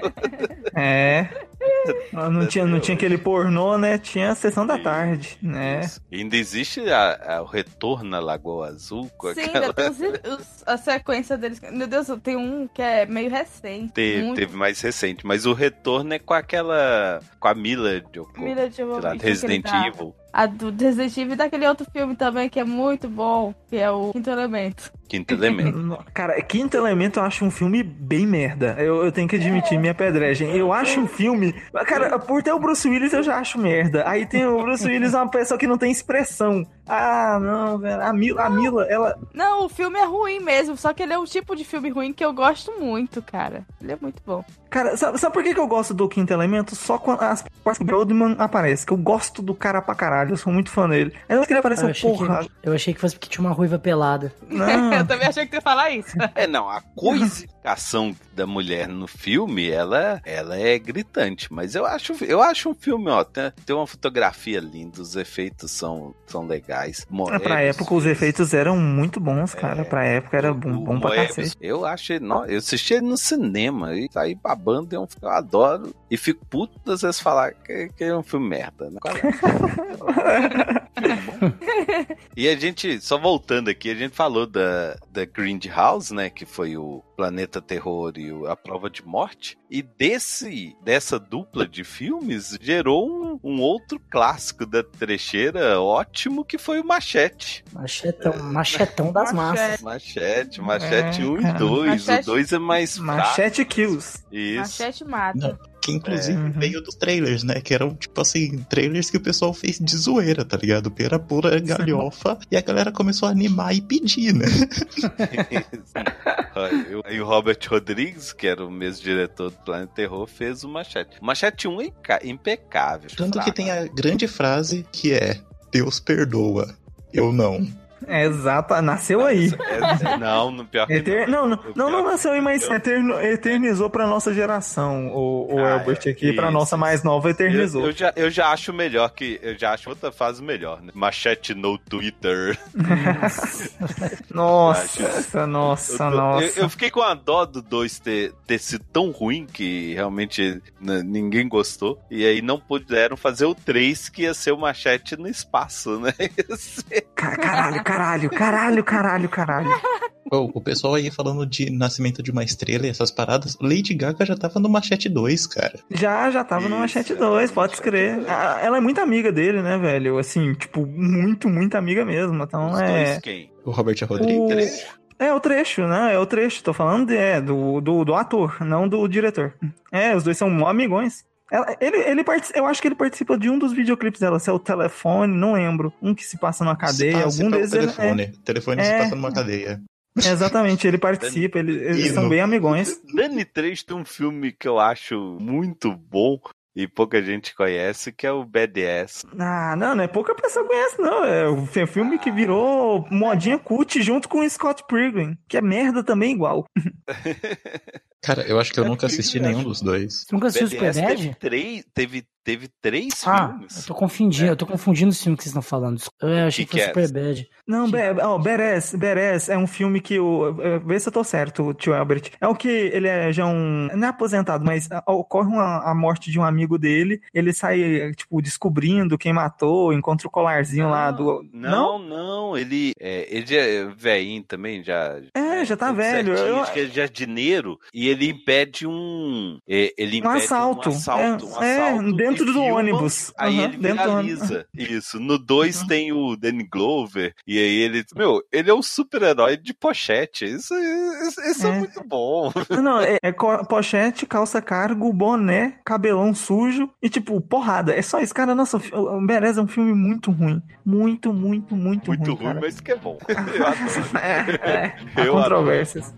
É. Não tinha, não tinha aquele pornô, né? Tinha a sessão da tarde, né? Isso. Ainda existe a- a- o retorno à Lagoa Azul com Sim, aquela. tem os- a sequência deles. Meu Deus, tem um que é meio recente. Teve, muito teve mais recente, mas o retorno é com aquela. com a Mila Jovovich, Mila de Resident Evil. A do Resident Evil e daquele outro filme também que é muito bom, que é o Quinto Elemento. Quinto elemento. Cara, Quinto Elemento eu acho um filme bem merda. Eu, eu tenho que admitir minha pedregem. Eu acho um filme. Cara, por ter o Bruce Willis eu já acho merda. Aí tem o Bruce Willis, uma pessoa que não tem expressão. Ah, não, velho. A Mila, a Mila, ela. Não, o filme é ruim mesmo, só que ele é um tipo de filme ruim que eu gosto muito, cara. Ele é muito bom. Cara, sabe, sabe por que, que eu gosto do Quinto Elemento? Só quando as partes que o Broadman aparece. Que eu gosto do cara pra caralho. Eu sou muito fã dele. Aí na hora que ele aparece, Eu porra. que, eu achei que fosse porque tinha uma ruiva pelada. Não. eu também achei que tu ia falar isso. É, não, a coisificação da mulher no filme, ela, ela é gritante, mas eu acho, eu acho um filme, ó, tem, tem uma fotografia linda, os efeitos são, são legais. É, Moebius pra época os efeitos eram muito bons, cara. Pra época era bom, o bom pra Moebius, cacete. Eu achei, não, eu assisti ele no cinema e saí babando, é um filme que eu adoro e fico puto às vezes falar que, que é um filme merda, né? É? E a gente, só voltando aqui, a gente falou da, da Grindhouse, né? Que foi o Planeta Terror e A Prova de Morte. E desse, dessa dupla de filmes gerou um, um outro clássico da trecheira ótimo que foi o Machete. Machetão, machetão das massas. Machete, Machete É, 1 e cara. 2. Machete- O 2 é mais fraco. Machete Kills. Isso. Machete mata. Não. Que inclusive É. veio dos trailers, né? Que eram, tipo assim, trailers que o pessoal fez de zoeira, tá ligado? Que era pura galhofa. e a galera começou a animar e pedir, né? Aí o Robert Rodrigues, que era o mesmo diretor do Planeta Terror, fez o Machete. O Machete 1 é impeca- impecável. Tanto que fraco. tem a grande frase que é: Deus perdoa, eu não. É exato, nasceu aí. É- é- não, no pior que Eter... Não, não, não, não nasceu aí, mas eu- eterno- eternizou pra nossa geração. O, o Ah, Albert é. aqui, pra Isso, nossa mais nova, Eu, eternizou. eu já, eu já acho melhor que. Eu já acho outra fase melhor, né? Machete no Twitter. Nossa, nossa, Eu, nossa. eu- eu fiquei com a dó do 2 ter, ter sido tão ruim que realmente né, ninguém gostou. E aí não puderam fazer o 3, que ia ser o machete no espaço, né? Ia ser- Ca- Caralho, caralho, caralho, caralho. Pô, o pessoal aí falando de nascimento de uma estrela e essas paradas, Lady Gaga já tava no Machete 2, cara. Já, já tava no Isso, Machete é, 2, pode Machete crer. 2. Ah, Ela é muito amiga dele, né, velho? Assim, tipo, muito, muito amiga mesmo. Então Os é. dois quem? O Robert Rodrigues. O... É o trecho, né? É o trecho. Tô falando de- é, do, do, do ator, não do diretor. É, os dois são mó amigões. Ela- Ele, ele eu acho que ele participa de um dos videoclipes dela, se é o telefone, não lembro. Um que se passa numa cadeia, Ah, algum você tá o deles. ele- telefone. O telefone se É. passa numa cadeia. é, exatamente, ele participa, ele- eles são bem amigões. Dani 3 tem um filme que eu acho muito bom e pouca gente conhece, que é o BDS. Ah, não, não é pouca pessoa conhece, não. É o fi- filme que virou modinha cult junto com o Scott Pilgrim, que é merda também igual. Cara, eu acho que eu É nunca assisti nenhum dos dois. Você nunca assistiu BDS Superbad? teve três, teve, teve três Ah, eu filmes. tô confundindo, eu tô confundindo os filmes que vocês estão falando. Eu achei que, Que foi que é? Superbad. Não, Be oh, Beres, Beres é um filme que o. eh, Vê se eu tô certo, tio Albert. É o que ele é já um. Não é aposentado, mas ah, ocorre uma, a morte de um amigo dele. Ele sai, tipo, descobrindo quem matou, encontra o colarzinho lá do. Não, não, ele, é, ele já é velhinho também, já. É, já tá velho. certinho, Eu- Acho que ele é jardineiro e ele impede um. é, Ele Um impede assalto. Um assalto, um É, é, assalto dentro do filma, ônibus. Aí Aham, ele viraliza. Isso. No 2 Uhum. tem o Danny Glover. E aí ele. Meu, ele é um super-herói de pochete. Isso, isso, isso é. É. muito bom. Não, é, é pochete, calça cargo, boné, cabelão sujo e, tipo, porrada. É só isso, cara. Nossa, Beres é um filme muito ruim. Muito, muito, muito, Muito ruim. ruim, cara. mas que é bom. Eu adoro. É, é. Há Eu controvérsias.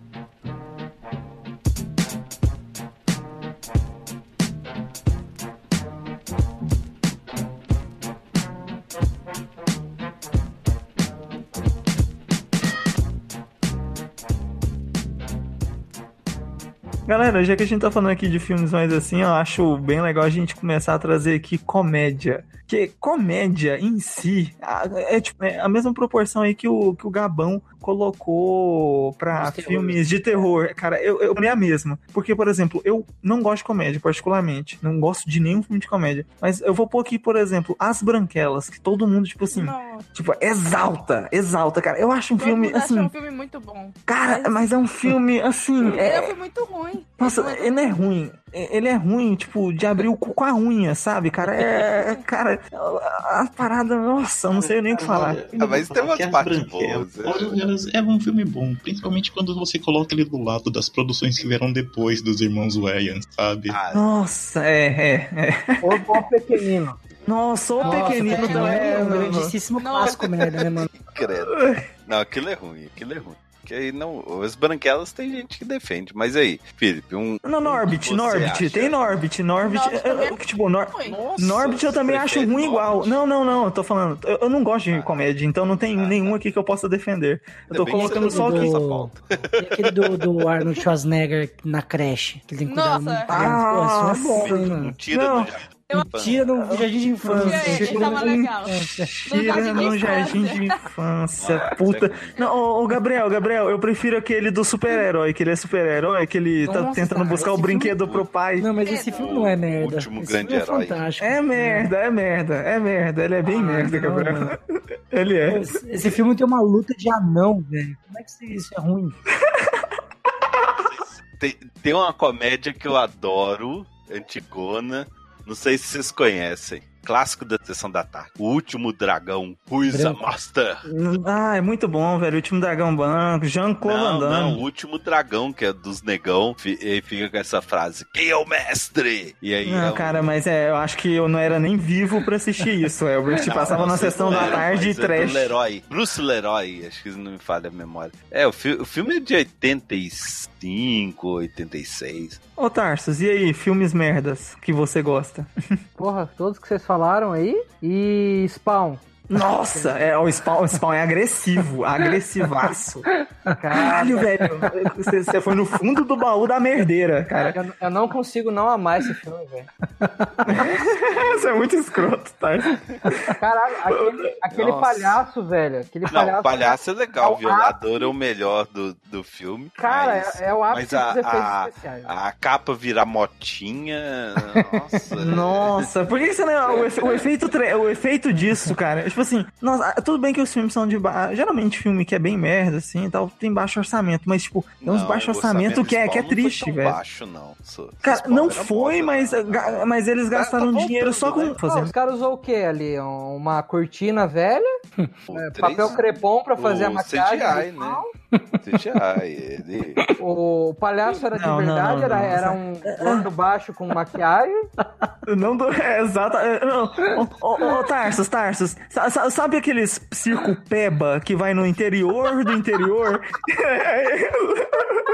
Galera, já que a gente tá falando aqui de filmes mais assim, eu acho bem legal a gente começar a trazer aqui comédia. Que comédia em si é, tipo, é a mesma proporção aí que o, que o Gabão colocou pra Os filmes de terror. Cara, eu, eu é a mesma. Porque, por exemplo, eu não gosto de comédia, particularmente. Não gosto de nenhum filme de comédia. Mas eu vou pôr aqui, por exemplo, As Branquelas, que todo mundo, tipo assim, Nossa, tipo, exalta, exalta, cara. Eu acho um todo filme, mundo acha assim, um filme muito bom. cara, mas é um filme, assim, Ele é, foi muito ruim. Nossa, Ele foi ele é ruim. Ele é ruim, tipo, de abrir o cu com a unha, sabe, cara? É. Cara, a, parada, nossa, eu não sei nem o que falar. Ah, mas tem umas partes boas, é. É um filme bom, principalmente quando você coloca ele do lado das produções que vieram depois dos irmãos Wayans, sabe? Ah, Nossa, é, é, é. O, o pequenino. Nossa, o Nossa, pequenino Pequenino também. é um grandíssimo clássico merda, né, mano? credo. Não, aquilo é ruim, aquilo é ruim. Que aí não, as branquelas tem gente que defende, mas aí, Felipe, um. Não, Norbit, você Norbit, acha? tem Norbit, Norbit. Norbit eu- também eu- tipo, Nor. Nossa, Norbit eu também acho ruim igual. Norbit? Não, não, não, eu tô falando. Eu, eu não gosto de Ah. comédia, então não tem Ah, nenhum tá. aqui que eu possa defender. Eu tô colocando só essa do- pauta. Aquele do, do Arnold Schwarzenegger na creche, que ele tem que cuidar Nossa. muito. Pô, isso é bom, Não Não. Do jardim. Tira no jardim de infância. Tira ele, Tira tava no- legal. É, Tira jardim de infância. jardim de infância, puta. é. Não, ô, ô, Gabriel, Gabriel, eu prefiro aquele do super-herói, que ele é super-herói, que ele tá Nossa, tentando cara, buscar o esse brinquedo pro pai. Não, mas esse filme não é merda. Último esse grande é herói. fantástico. É merda, é merda, é merda. Ele é bem Ah, merda, não, Gabriel. mano. Ele é. Esse, esse filme tem uma luta de anão, velho. Como é que isso é ruim? Tem, tem uma comédia que eu adoro, Antigona. Não sei se vocês conhecem. Clássico da sessão da tarde. O último dragão. Who is a Branco. master? Ah, é muito bom, velho. O último dragão branco, Jean-Claude Não, não, o último dragão, que é dos negão, e fica com essa frase: Quem é o mestre? E aí. Não, é um- cara, mas é, eu acho que eu não era nem vivo pra assistir isso. É, o Não, passava não, na sessão da tarde mas é trash. Leroy. Bruce Leroy, acho que não me falha a memória. É, o, fi- o filme é de 85, 86. Ô, Tarsus, e aí, filmes merdas que você gosta? Porra, todos que vocês falaram aí. E Spawn. Nossa, é, o, Spawn, o Spawn é agressivo, agressivaço. Caralho, velho. Você, você foi no fundo do baú da merdeira, cara. Eu, eu não consigo não amar esse filme, velho. Você é muito escroto, tá? Caralho, aquele, aquele palhaço, velho. Aquele Não, palhaço. o palhaço é legal, É o violador é o melhor do, do filme. Cara, mas, é, é o ápice mas a- dos efeitos a- especiais. a capa virar motinha. Nossa. Nossa, por que você não. O, efe- o efeito, tre- o efeito disso, cara. Tipo assim, nossa, tudo bem que os filmes são de. Ba... Geralmente, filme que é bem merda, assim e tal, tem baixo orçamento, mas, tipo, tem uns Não, baixo o orçamento que é, que é não foi triste, velho. baixo, não. Cara, não foi, bom, mas, né? ga- mas eles Tá- gastaram tá voltando, dinheiro só com. né? Não, os caras usou o que ali? Um- Uma cortina velha, é, papel crepom pra fazer o a maquiagem. CGI, né? CGI, ele. O palhaço era de Não, não, verdade, não, era, não. era um gordo baixo com maquiagem. Não do. É, exato. é, não. Ô, ô, ô, Tarsus, Tarsus. sa- sa- Sabe aqueles circo peba que vai no interior do interior?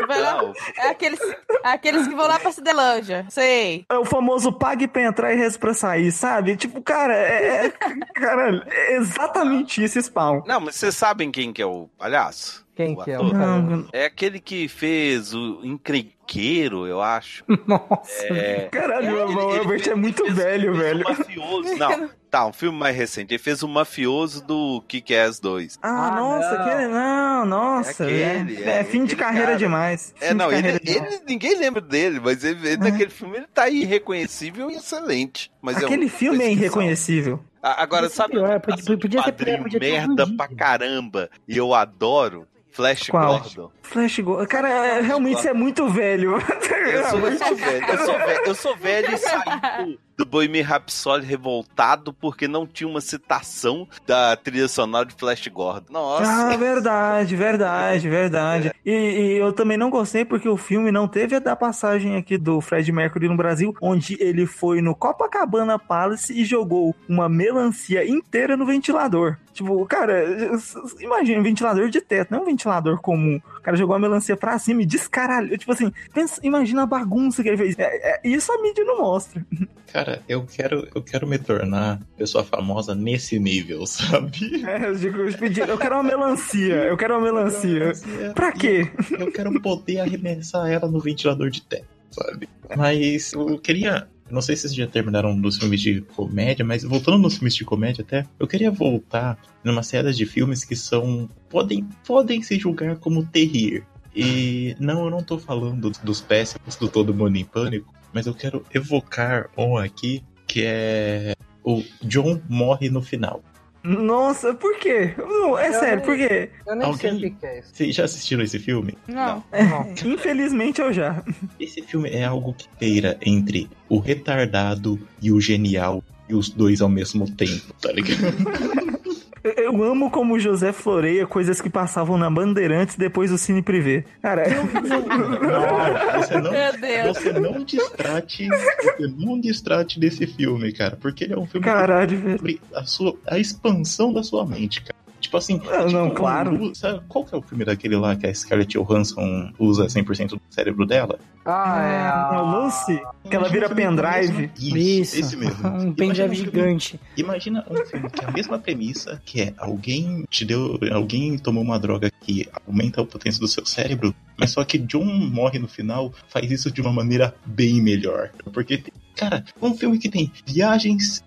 Vai lá. É aqueles, é aqueles que vão lá pra Cidelândia. Sei. É o famoso pague pra entrar e resto pra sair, sabe? Tipo, cara, é. é- Caralho, é exatamente isso, spawn. não, mas vocês sabem quem que é o palhaço? Quem O que é? o cara? Não, É aquele que fez o encrenqueiro, eu acho. Nossa. É, caralho, É, o ele- ele Albert é muito ele fez- velho, fez velho. O mafioso. Não, tá, um filme mais recente. Ele fez o mafioso do Kick-Ass 2. Ah, Ah, nossa, não. aquele. Não, nossa. É É, aquele, é é fim de carreira cara. demais. É, Fim não, de ele, demais. ele- ninguém lembra dele, mas ele, ele naquele filme ele tá irreconhecível e excelente. Mas Aquele filme é irreconhecível. Agora, Podia sabe pior, um podia- podia ser quadrinho pior, podia ter merda um pra caramba e eu adoro? Flash Qual? Gordon. Flash Go. Cara, é, realmente você é muito velho. Eu sou, sou velho, eu sou velho, eu sou velho e saí do, do Bohemian Rhapsody revoltado porque não tinha uma citação da trilha sonora de Flash Gordon. Nossa. Ah, verdade, verdade, verdade. E, e eu também não gostei porque o filme não teve a da passagem aqui do Fred Mercury no Brasil, onde ele foi no Copacabana Palace e jogou uma melancia inteira no ventilador. Tipo, cara, imagina um ventilador de teto, não um ventilador comum. O cara jogou a melancia pra cima e descaralhou. Tipo assim, pensa, imagina a bagunça que ele fez. É, é, isso a mídia não mostra. Cara, eu quero, eu quero me tornar pessoa famosa nesse nível, sabe? É, eu digo, eu pedi- eu quero uma melancia, eu quero uma melancia. Pra quê? Eu quero poder arremessar ela no ventilador de teto, sabe? Mas eu queria. Não sei se vocês já terminaram dos filmes de comédia, mas voltando nos filmes de comédia até, eu queria voltar numa série de filmes que são. podem, podem se julgar como terrir. E não, eu não tô falando dos péssimos do Todo Mundo em Pânico, mas eu quero evocar um aqui que é. O John morre no final. Nossa, por quê? Não, é Eu sério, nem- por quê? Eu nem sei o Alguém- que, que é isso. Vocês já assistiram esse filme? Não. Não. Infelizmente eu já. Esse filme é algo que beira entre o retardado e o genial e os dois ao mesmo tempo, tá ligado? Eu- amo como o José floreia coisas que passavam na Bandeirantes depois do Cine Privé. Cara, Não, você não, Meu Deus. você não distrate, você não distrate desse filme, cara, porque ele é um filme caralho, velho. sobre a sua a expansão da sua mente, cara. Tipo assim, Ah, tipo, não, claro. um- sabe, qual que é o filme daquele lá que a Scarlett Johansson usa 100% do cérebro dela? Ah, é. É a- o Lucy? Que ela vira pendrive. Isso, Isso. esse mesmo. Um pendrive filme- gigante. Imagina um filme que é a mesma premissa, que é alguém te deu. Alguém tomou uma droga que aumenta a potência do seu cérebro, mas só que John morre no final, faz isso de uma maneira bem melhor. Porque, cara, é um filme que tem viagens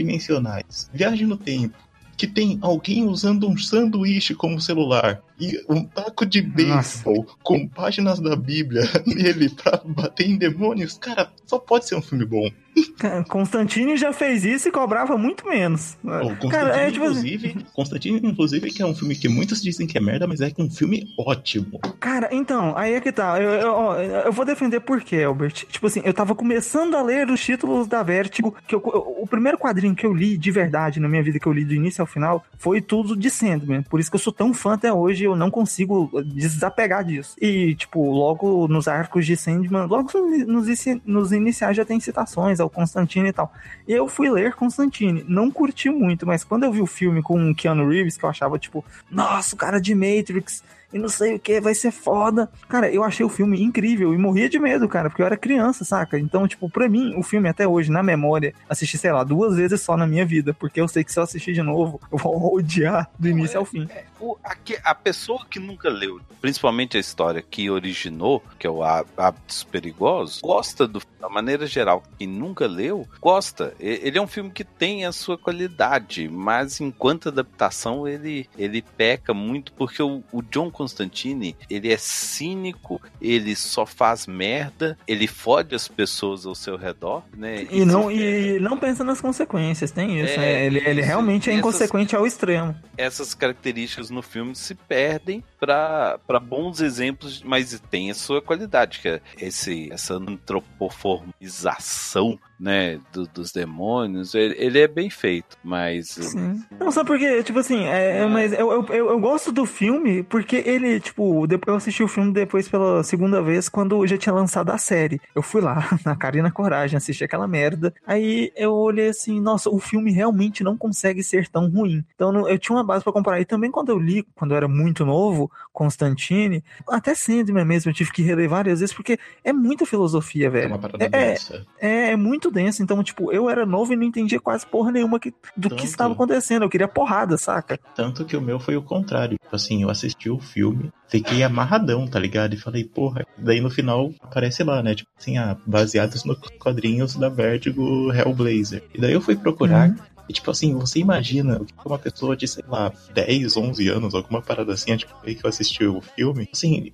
interdimensionais, viagem no tempo. Que tem alguém usando um sanduíche como celular e um taco de beisebol com páginas da Bíblia nele pra bater em demônios. Cara, só pode ser um filme bom. Constantine já fez isso e cobrava muito menos. O Cara, é tipo assim, inclusive, Constantine, inclusive, que é um filme que muitos dizem que é merda, mas é um filme ótimo. Cara, então, aí é que tá. Eu, eu, eu vou defender por quê, Albert. Tipo assim, eu tava começando a ler os títulos da Vertigo, que eu- o primeiro quadrinho que eu li de verdade na minha vida, que eu li do início ao final, foi tudo de Sandman. Por isso que eu sou tão fã até hoje, eu não consigo desapegar disso. E, tipo, logo nos arcos de Sandman, logo nos, nos iniciais já tem citações ao Constantine e tal. Eu fui ler Constantine, não curti muito, mas quando eu vi o filme com o Keanu Reeves, que eu achava, tipo, nossa, o cara de Matrix, e não sei o que, vai ser foda. Cara, eu achei o filme incrível e morria de medo, cara, porque eu era criança, saca? Então, tipo, pra mim, o filme até hoje, na memória, assisti, sei lá, duas vezes só na minha vida, porque eu sei que se eu assistir de novo, eu vou odiar do início ao fim. É, o, a, a, pessoa que nunca leu, principalmente a história que originou, que é o Hábitos Perigosos, gosta do da maneira geral, quem nunca leu, gosta. Ele é um filme que tem a sua qualidade, mas enquanto adaptação ele, ele peca muito porque o, o John Constantine, ele é cínico, ele só faz merda, ele fode as pessoas ao seu redor, né? E, não, e não pensa nas consequências, tem isso. É, é ele, ele realmente é inconsequente essas, ao extremo. Essas características no filme se perdem para bons exemplos, mas tem a sua qualidade, que é esse, essa antropomorfização né, do, dos demônios, ele, ele, é bem feito, mas... Sim. Não, só porque, tipo assim, é, é. mas eu, eu, eu, eu, gosto do filme porque ele, tipo, depois eu assisti o filme depois pela segunda vez, quando já tinha lançado a série. Eu fui lá, na cara e na coragem, assisti aquela merda, aí eu olhei assim, nossa, o filme realmente não consegue ser tão ruim. Então eu tinha uma base para comparar. E também quando eu li, quando eu era muito novo, Constantine, até Sandman mesmo, eu tive que reler várias vezes, porque é muita filosofia, velho. É uma parada é, é, é muito muito denso. Então, tipo, eu era novo e não entendia quase porra nenhuma que, do Tanto... que estava acontecendo. Eu queria porrada, saca? Tanto que o meu foi o contrário. Tipo assim, eu assisti o filme, fiquei amarradão, tá ligado? E falei, porra. Daí no final aparece lá, né? Tipo assim, ah, baseados nos quadrinhos da Vertigo Hellblazer. E daí eu fui procurar. Uhum. E tipo assim, você imagina o que uma pessoa de, sei lá, 10, 11 anos, alguma parada assim, tipo, aí que eu assisti o filme, assim,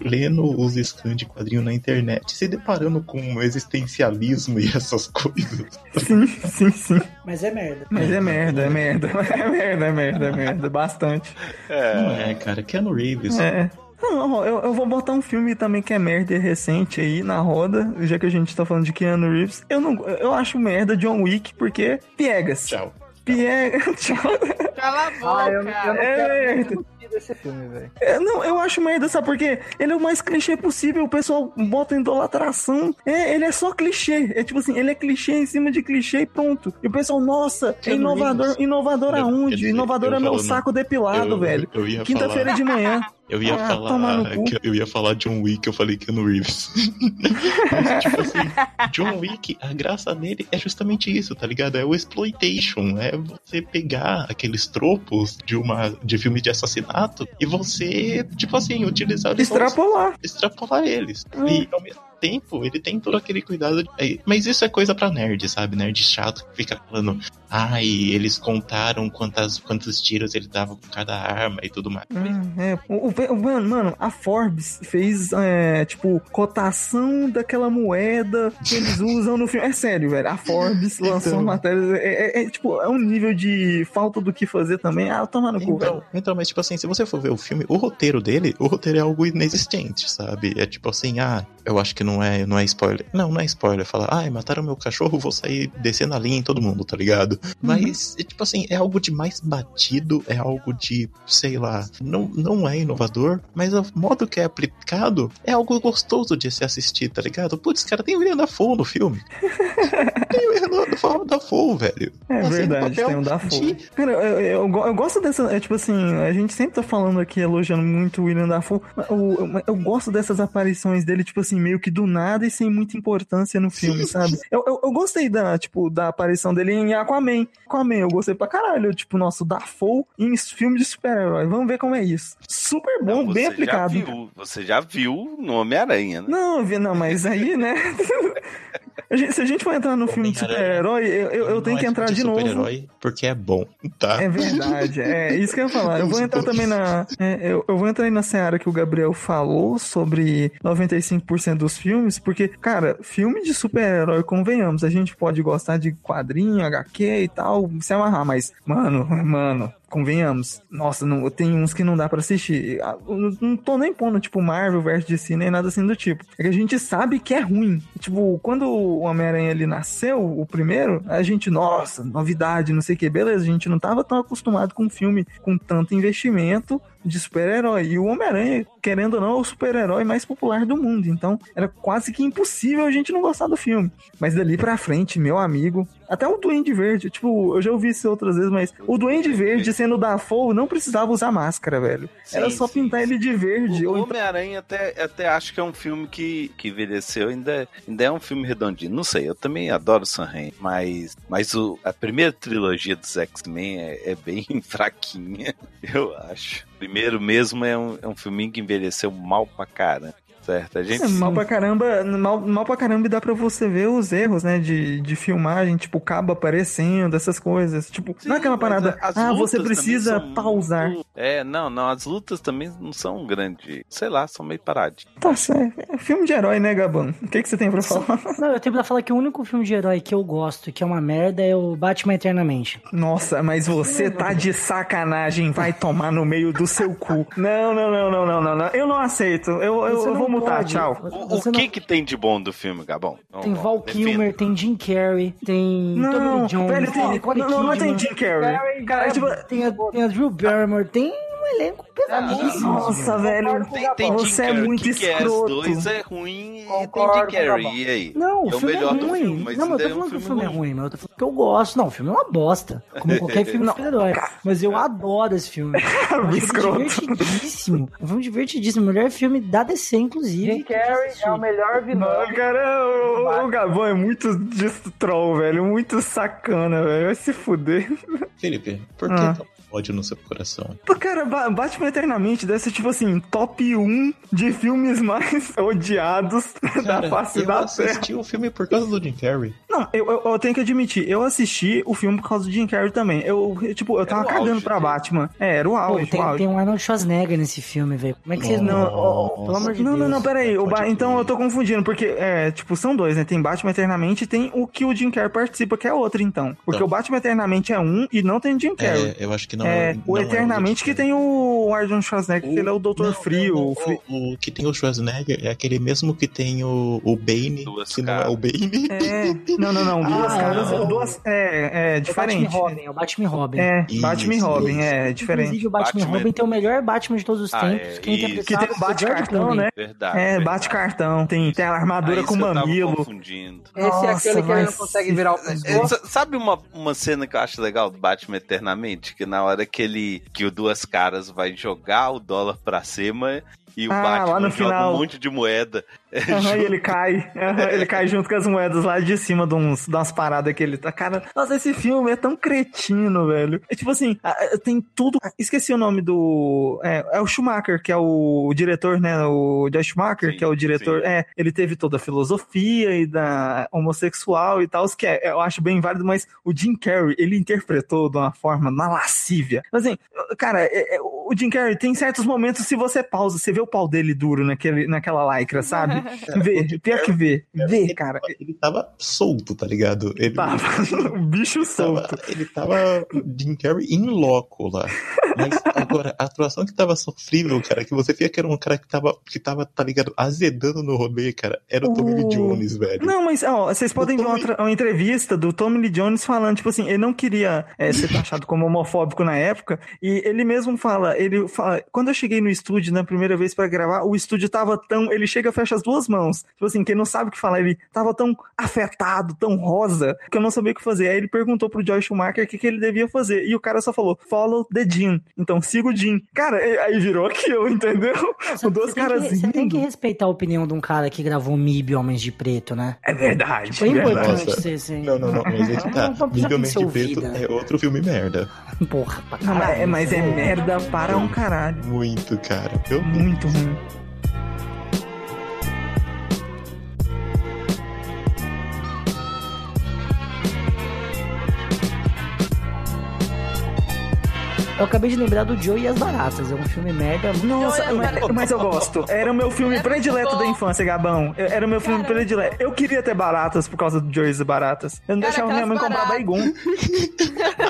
lendo os scans de quadrinho na internet, se deparando com existencialismo e essas coisas. Sim, sim, sim. Mas é merda. Mas é merda, é merda. É merda, é merda, é merda. Bastante. É. Não é, cara. Keanu Reeves. É. Não, eu, eu, vou botar um filme também que é merda recente aí na roda, já que a gente tá falando de Keanu Reeves. Eu não, eu acho merda John Wick porque piegas. Tchau. Piegas. Tchau. Cala a boca. Ah, eu, eu não é quero desse filme, velho. É, não, eu acho merda, sabe? Porque ele é o mais clichê possível. O pessoal bota idolatração. É, ele é só clichê. É tipo assim, ele é clichê em cima de clichê e pronto. E o pessoal, nossa, é inovador. Inovador aonde? Inovador é meu saco depilado, eu, velho. Quinta-feira de manhã. Eu ia ah, falar que eu ia falar John Wick, eu falei Keanu Reeves. Mas, tipo assim, John Wick, a graça nele é justamente isso, tá ligado? É o exploitation, é você pegar aqueles tropos de uma de filme de assassinato e você, tipo assim, utilizar eles extrapolar, extrapolar eles. Hum. E ao mesmo tempo, ele tem todo aquele cuidado. De... Mas isso é coisa pra nerd, sabe? Nerd chato que fica falando, ai, eles contaram quantas, quantos tiros ele dava com cada arma e tudo mais. Hum, é, o, o, mano, mano, a Forbes fez, é, tipo, cotação daquela moeda que eles usam no filme. É sério, velho. A Forbes lançou então... matérias. É, é, é, tipo, é um nível de falta do que fazer também. Ah, toma no então, cu, velho. Então, mas tipo assim, se você for ver o filme, o roteiro dele, o roteiro é algo inexistente, sabe? É tipo assim, ah, eu acho que não é, não é spoiler. Não, não é spoiler. Falar, ai, mataram meu cachorro, vou sair descendo a linha em todo mundo, tá ligado? Uhum. Mas, é, tipo assim, é algo de mais batido, é algo de, sei lá, não, não é inovador, mas o modo que é aplicado é algo gostoso de se assistir, tá ligado? Putz, cara, tem o William Dafoe no filme. tem o William Dafoe, velho. É assim, verdade, tem um Dafoe. De... Cara, eu, eu, eu, gosto dessa, é, tipo assim, a gente sempre tá falando aqui, elogiando muito o William Dafoe, eu, eu, eu gosto dessas aparições dele, tipo assim, meio que do nada e sem muita importância no filme, sabe? Eu, eu, eu, gostei da, tipo, da aparição dele em Aquaman. Aquaman, eu gostei pra caralho. Tipo, nosso Dafoe em filme de super-herói. Vamos ver como é isso. Super bom, não, bem aplicado. Já viu, você já viu no Homem-Aranha, né? Não, não, mas aí, né? se a gente for entrar no filme de super-herói, eu, eu, eu tenho que entrar de, novo. super-herói porque é bom, tá? É verdade, é isso que eu ia falar. Eu vou entrar também na. É, eu, eu vou entrar aí na seara que o Gabriel falou sobre 95% dos filmes, porque, cara, filme de super-herói, convenhamos, a gente pode gostar de quadrinho, HQ e tal, se amarrar, mas, mano, mano, convenhamos. Nossa, não, tem uns que não dá para assistir. Ah, não, não tô nem pondo, tipo, Marvel versus DC, nem nada assim do tipo. É que a gente sabe que é ruim. Tipo, quando o Homem-Aranha nasceu, o primeiro, a gente, nossa, novidade, não sei o que, beleza, a gente não tava tão acostumado com um filme com tanto investimento de super-herói. E o Homem-Aranha, querendo ou não, é o super-herói mais popular do mundo. Então, era quase que impossível a gente não gostar do filme. Mas dali pra frente, meu amigo, até o Duende Verde, tipo, eu já ouvi isso outras vezes, mas o Duende Verde sendo da Foe não precisava usar máscara, velho. Era Sim, só sim, pintar ele de verde. O então- Homem-Aranha até, até acho que é um filme que, que envelheceu, ainda, ainda é um filme redondinho. Não sei, eu também adoro Sam Raimi, mas, mas o, a primeira trilogia dos X-Men é, é bem fraquinha, eu acho. Primeiro mesmo é um, é um filminho que envelheceu mal pra caramba. Certo, a gente É, mal pra caramba, mal, mal pra caramba dá pra você ver os erros, né, de, de filmagem, tipo, cabo aparecendo, essas coisas. Tipo, não é aquela Sim, parada, ah, você precisa pausar. muito- É, não, não, as lutas também não são grandes. Sei lá, são meio paradinhas. Tá certo. É filme de herói, né, Gabão? O que, que você tem pra falar? Não, eu tenho pra falar que o único filme de herói que eu gosto e que é uma merda é o Batman Eternamente. Nossa, mas você tá de sacanagem, vai tomar no meio do seu cu. Não, não, não, não, não, não, não. Eu não aceito. Eu, eu, eu não vou mutar, pode. tchau. O, o que não- que tem de bom do filme, Gabão? Vamos Tem Val defenda. Kilmer, tem Jim Carrey, tem Não, Tommy Jones, velho, tem, Nicole não, não, não tem Jim Carrey. Cara, tipo, tem a, tem a Drew Barrymore, tem elenco pesadíssimo. nossa, velho. Tem, Você é muito que que é as escroto. dois é ruim e tem Concordo Jim Carrey. E aí? Não, o é o filme melhor é ruim. filme, mas não, mas eu tô é um falando que o filme filme é ruim, mas eu tô falando que eu gosto. Não, o filme é uma bosta. Como qualquer filme de super-herói. Mas eu adoro esse filme. Acho um filme escroto. divertidíssimo. É um filme divertidíssimo. O melhor filme da DC, inclusive. Jim Carrey é o melhor vilão. Não, cara, o, o Gabão é muito disso troll, velho. Muito sacana, velho. Vai se fuder. Felipe, por que Ah. Ódio no seu coração? Pô, cara, Ba- Batman Eternamente deve ser, tipo assim, top 1 de filmes mais odiados da Cara, face eu da Terra. assisti o filme por causa do Jim Carrey. Não, eu, eu, eu tenho que admitir, eu assisti o filme por causa do Jim Carrey também. Eu, eu, tipo, eu tava o cagando auge pra. Batman. É, era o Pô, auge, o tem, auge. tem um Arnold Schwarzenegger nesse filme, velho. Como é que vocês não. Nossa. Pelo amor de Não, Deus. não, não, peraí. O Ba- Pode então eu tô confundindo, porque, é, tipo, são dois, né? Tem Batman Eternamente e tem o que o Jim Carrey participa, que é outro, então. Porque Então. o Batman Eternamente é um e não tem o Jim Carrey. É, eu acho que não É, não o é Eternamente que tem o Arnold Schwarzenegger, que ele é o Doutor Não, Frio. não, o Fri- O, o que tem o Schwarzenegger é aquele mesmo que tem o, o Bane, Duas que não é caras. o Bane. É, não, não, não. Duas Ah, caras. não. Duas, é, é É o diferente. Batman Robin, é o Batman Robin. É, Isso, Batman Robin, isso. é diferente. Inclusive, o Batman, Batman- Robin tem o melhor Batman de todos os Ah, tempos. é, que é Que tem o George bate-cartão, né? Verdade. É, verdade. bate cartão, tem, tem a armadura Ah, com mamilo. confundindo. Esse é aquele que ele não consegue virar o É, pescoço. sa- Sabe uma, uma cena que eu acho legal do Batman Eternamente? Que na hora que ele. que o Duas Caras vai jogar o dólar pra cima e o Ah, Batman lá no joga final. um monte de moeda. E ele cai. Ele cai junto com as moedas lá de cima de, uns, de umas paradas que ele tá. Cara, nossa, esse filme é tão cretino, velho. É tipo assim, tem tudo. ah, Esqueci o nome do. É, é o Schumacher, que é o diretor, né? O Josh Schumacher, Sim, que é o diretor. sim. É, ele teve toda a filosofia e da homossexual e tal, que é, eu acho bem válido, mas o Jim Carrey, ele interpretou de uma forma na lascívia. Assim, cara, é- é, o Jim Carrey tem certos momentos, se você pausa, você vê o pau dele duro naquele, naquela lycra, sabe? Vê, pior que vê. Vê, cara. Ele tava solto, tá ligado? Ele Tava o bicho solto. ele tava Jim Carrey in loco lá. Mas agora, a atuação que tava sofrível, cara, que você via que era um cara que tava, que tava tá ligado, azedando no rolê, cara, era o Tommy Lee Jones, velho. Não, mas ó, vocês podem ver Tommy- uma entrevista do Tommy Lee Jones falando, tipo assim, ele não queria é, ser taxado como homofóbico na época, e ele mesmo fala, ele fala, quando eu cheguei no estúdio na primeira vez pra gravar, o estúdio tava tão, ele chega, fecha as duas mãos, tipo assim, quem não sabe o que falar, ele tava tão afetado, tão rosa, que eu não sabia o que fazer. Aí ele perguntou pro Joy Schumacher o que, que ele devia fazer, e o cara só falou, follow the Jim, então siga o Jim. Cara, e- aí virou aquilo, entendeu? Os dois Você tem, caras que, você tem que respeitar a opinião de um cara que gravou MIB Homens de Preto, né? É verdade. Tipo, é verdade. importante ser. ser... Não, não, não, mas aí que tá. Não, não precisa Nivelmente ser de Preto é outro filme merda. Porra, pra Não, mas é, caralho. mas é merda para um caralho. Muito, cara. Eu Muito ruim. Eu acabei de lembrar do Joe e as Baratas. É um filme merda. Nossa, mas, mas eu gosto. Era o meu filme É predileto muito da infância, Gabão. Era o meu filme Cara. predileto. Eu queria ter baratas por causa do Joyce e Baratas. Eu não Cara, deixava minha mãe aquelas comprar baratas.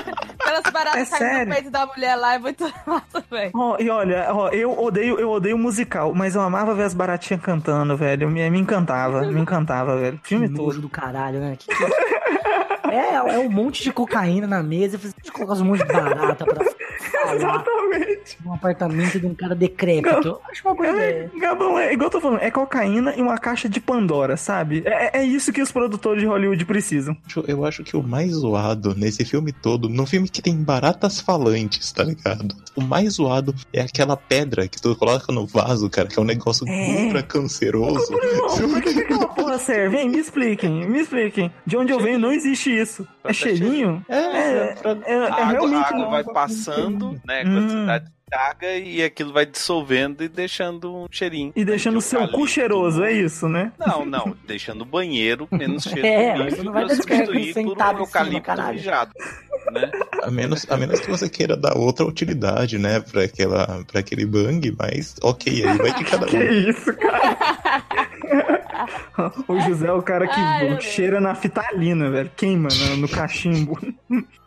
Aquelas baratas É caindo sério? no peito da mulher lá é muito massa, velho. Ó, e olha, ó, eu odeio, eu odeio musical, mas eu amava ver as baratinhas cantando, velho. Me, me encantava, me encantava, velho. Filme Que todo. do caralho, né? Que que- É, é um monte de cocaína na mesa. Eu colocar um monte de barata pra. Exatamente. num apartamento de um cara decrépito. Eu Acho uma boa É, ideia. Gabão, é igual eu tô falando, é cocaína e uma caixa de Pandora, sabe? É, é isso que os produtores de Hollywood precisam. Eu acho que o mais zoado nesse filme todo, num filme que tem baratas falantes, tá ligado? O mais zoado é aquela pedra que tu coloca no vaso, cara, que é um negócio É. ultra canceroso. Não, porra serve, hein? Me expliquem, me expliquem. De onde eu venho não existe isso. É cheirinho? É, É, é, é A água, a realmente. água não. vai passando, né? Hum. Quantidade de carga e aquilo vai dissolvendo e deixando um cheirinho. E deixando o seu cu cheiroso, é isso, né? Não, não. Deixando o banheiro menos cheiro É, lixo não vai substituir por sentado um eucalipto mijado. Né? A menos, a menos que você queira dar outra utilidade, né, pra, aquela, pra aquele bang, mas ok, aí vai de cada Que um. isso, cara? o José é o cara que Ai, cheira na fitalina, velho. Queima no, no cachimbo.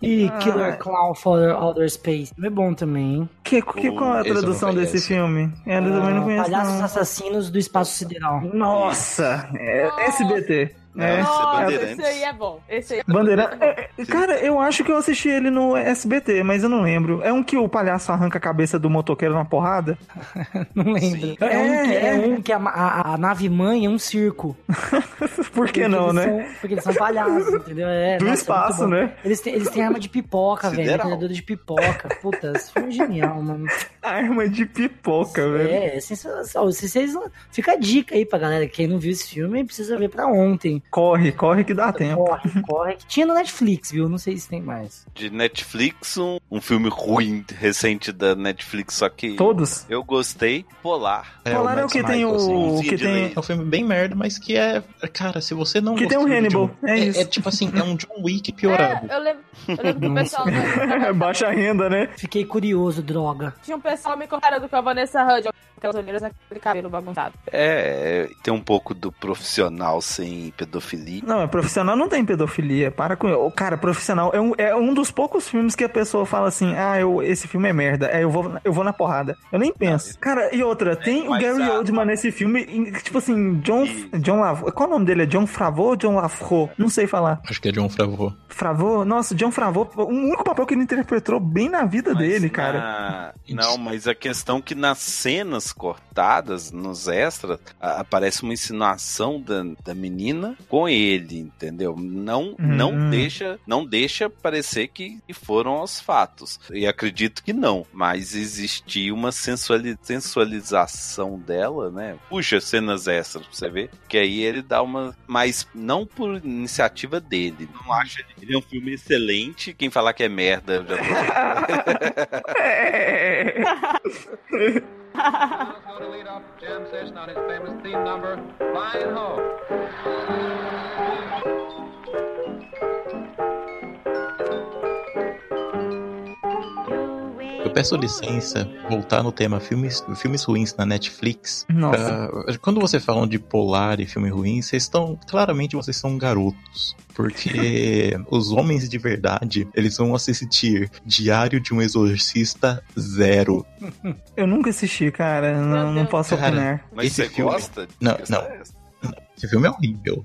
E Ah. Killer Clown for Outer Space. É bom também, hein? Que, que, qual é a tradução desse filme? Eu também não Ah, conheço. Palhaços não. Assassinos do Espaço Sideral. Nossa, é SBT. É. Nossa, Bandeirantes. esse aí é bom. Esse aí é Bandeira. é, é, Cara, eu acho que eu assisti ele no SBT, mas eu não lembro. É um que o palhaço arranca a cabeça do motoqueiro na porrada? Não lembro. É, um que, é É, é. um que a, a- a nave mãe é um circo. Por que não, eles né? São, porque eles são palhaços, entendeu? É, Do nossa, espaço, é né? Eles têm, eles têm arma de pipoca, velho. Metralhadora de pipoca. Puta, isso foi genial, mano. Arma de pipoca, velho. É, é sensacional. Se vocês não... Fica a dica aí pra galera. Quem não viu esse filme precisa ver pra ontem. Corre, corre que dá tempo. Corre, corre. Que tinha no Netflix, viu? Não sei se tem mais. De Netflix, um, um filme ruim recente da Netflix, só que Todos? eu gostei. Polar. Polar é o que tem Mikkelsen. o. Sim, que tem. É um filme bem merda, mas que é. Cara, se você não. Que tem um Hannibal, John- é é, isso. é tipo assim, é um John Wick piorado. É, eu lembro, eu lembro que o pessoal Baixa renda, né? Fiquei curioso, droga. tinha um pessoal me comparando com a Vanessa Hudgens, aquelas olheiras naquele cabelo bagunçado. É, tem um pouco do profissional sem pedofilia. Não, é profissional não tem pedofilia. Para com. Ô, Cara, profissional é um, é um dos poucos filmes que a pessoa fala assim: ah, eu, esse filme é merda. É, eu vou, eu vou na porrada. Eu nem penso. Cara, e outra, tem o Gary a- Oldman nesse filme, tipo assim, John. Isso. John Lav... Qual o nome dele? É John Favreau ou John Lafro? Não sei falar. Acho que é John Favreau. Favreau? Nossa, John Favreau, o único papel que ele interpretou bem na vida Mas dele, na- cara. Não, mas a questão é que nas cenas cortadas, nos extras, aparece uma insinuação da, da menina com ele, entendeu? Não, não Hum. deixa, não deixa parecer que foram os fatos. E acredito que não, mas existia uma sensuali- sensualização dela, né? Puxa cenas extras pra você ver, que aí ele dá uma, mas não por iniciativa dele. Não acha ele, ele é um filme excelente. Quem falar que é merda, já tô É. How to lead off jam session on his famous theme number, Flying Ho. Peço licença, voltar no tema filmes, filmes ruins na Netflix. Nossa. pra- quando você falam de polar e filme ruim, vocês estão. Claramente vocês são garotos. Porque os homens de verdade, eles vão assistir Diário de um Exorcista Zero. Eu nunca assisti, cara. Não, não posso Cara, opinar. Mas Esse você filme- gosta? Não, não. extra? Esse filme é horrível.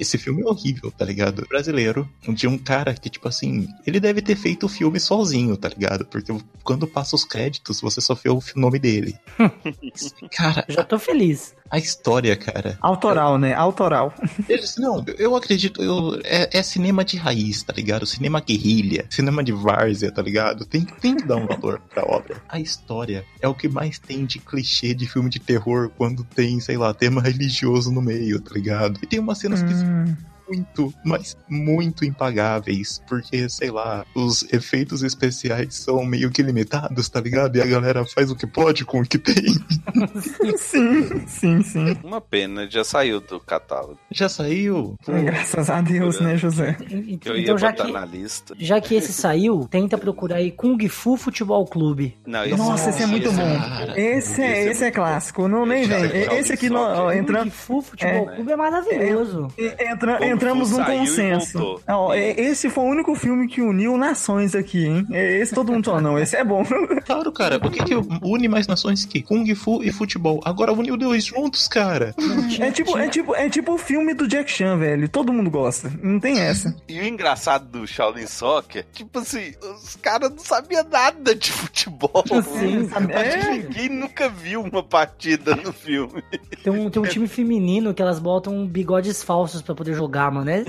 Esse filme é horrível, tá ligado? Brasileiro, de um cara que, tipo assim, ele deve ter feito o filme sozinho, tá ligado? Porque quando passa os créditos, você só vê o nome dele. cara, Já tô feliz. A história, cara. Autoral, né? Autoral. Eles, não, eu acredito, eu, é, é cinema de raiz, tá ligado? Cinema guerrilha, cinema de várzea, tá ligado? Tem, tem que dar um valor pra obra. A história é o que mais tem de clichê de filme de terror quando tem, sei lá, tema religioso no meio, tá ligado? E tem umas cenas que Hum, muito, mas muito impagáveis, porque, sei lá, os efeitos especiais são meio que limitados, tá ligado? E a galera faz o que pode com o que tem. sim, sim, sim. Uma pena, já saiu do catálogo. Já saiu? Graças a Deus, né, José? Eu ia Então, já botar que, na lista. já que esse saiu, tenta procurar aí Kung Fu Futebol Clube. Não, Nossa, esse é muito bom. cara. Esse é, esse é clássico, não nem vem. Já- Esse aqui, não, entrando, Kung Fu Futebol É. Clube é maravilhoso. entra, Como encontramos num consenso. é- esse foi o único filme que uniu nações aqui, hein? Esse todo mundo falou, não, esse é bom. Claro, cara, por que, que une mais nações que Kung Fu e futebol? Agora os dois juntos, cara. É tipo, é tipo, é tipo o filme do Jack Chan, velho. Todo mundo gosta. Não tem essa. E o engraçado do Shaolin Soccer, tipo assim, os caras não sabiam nada de futebol. Sim, sabe? Acho que É. ninguém nunca viu uma partida no filme. Tem um, tem um time feminino que elas botam bigodes falsos pra poder jogar, mano. É,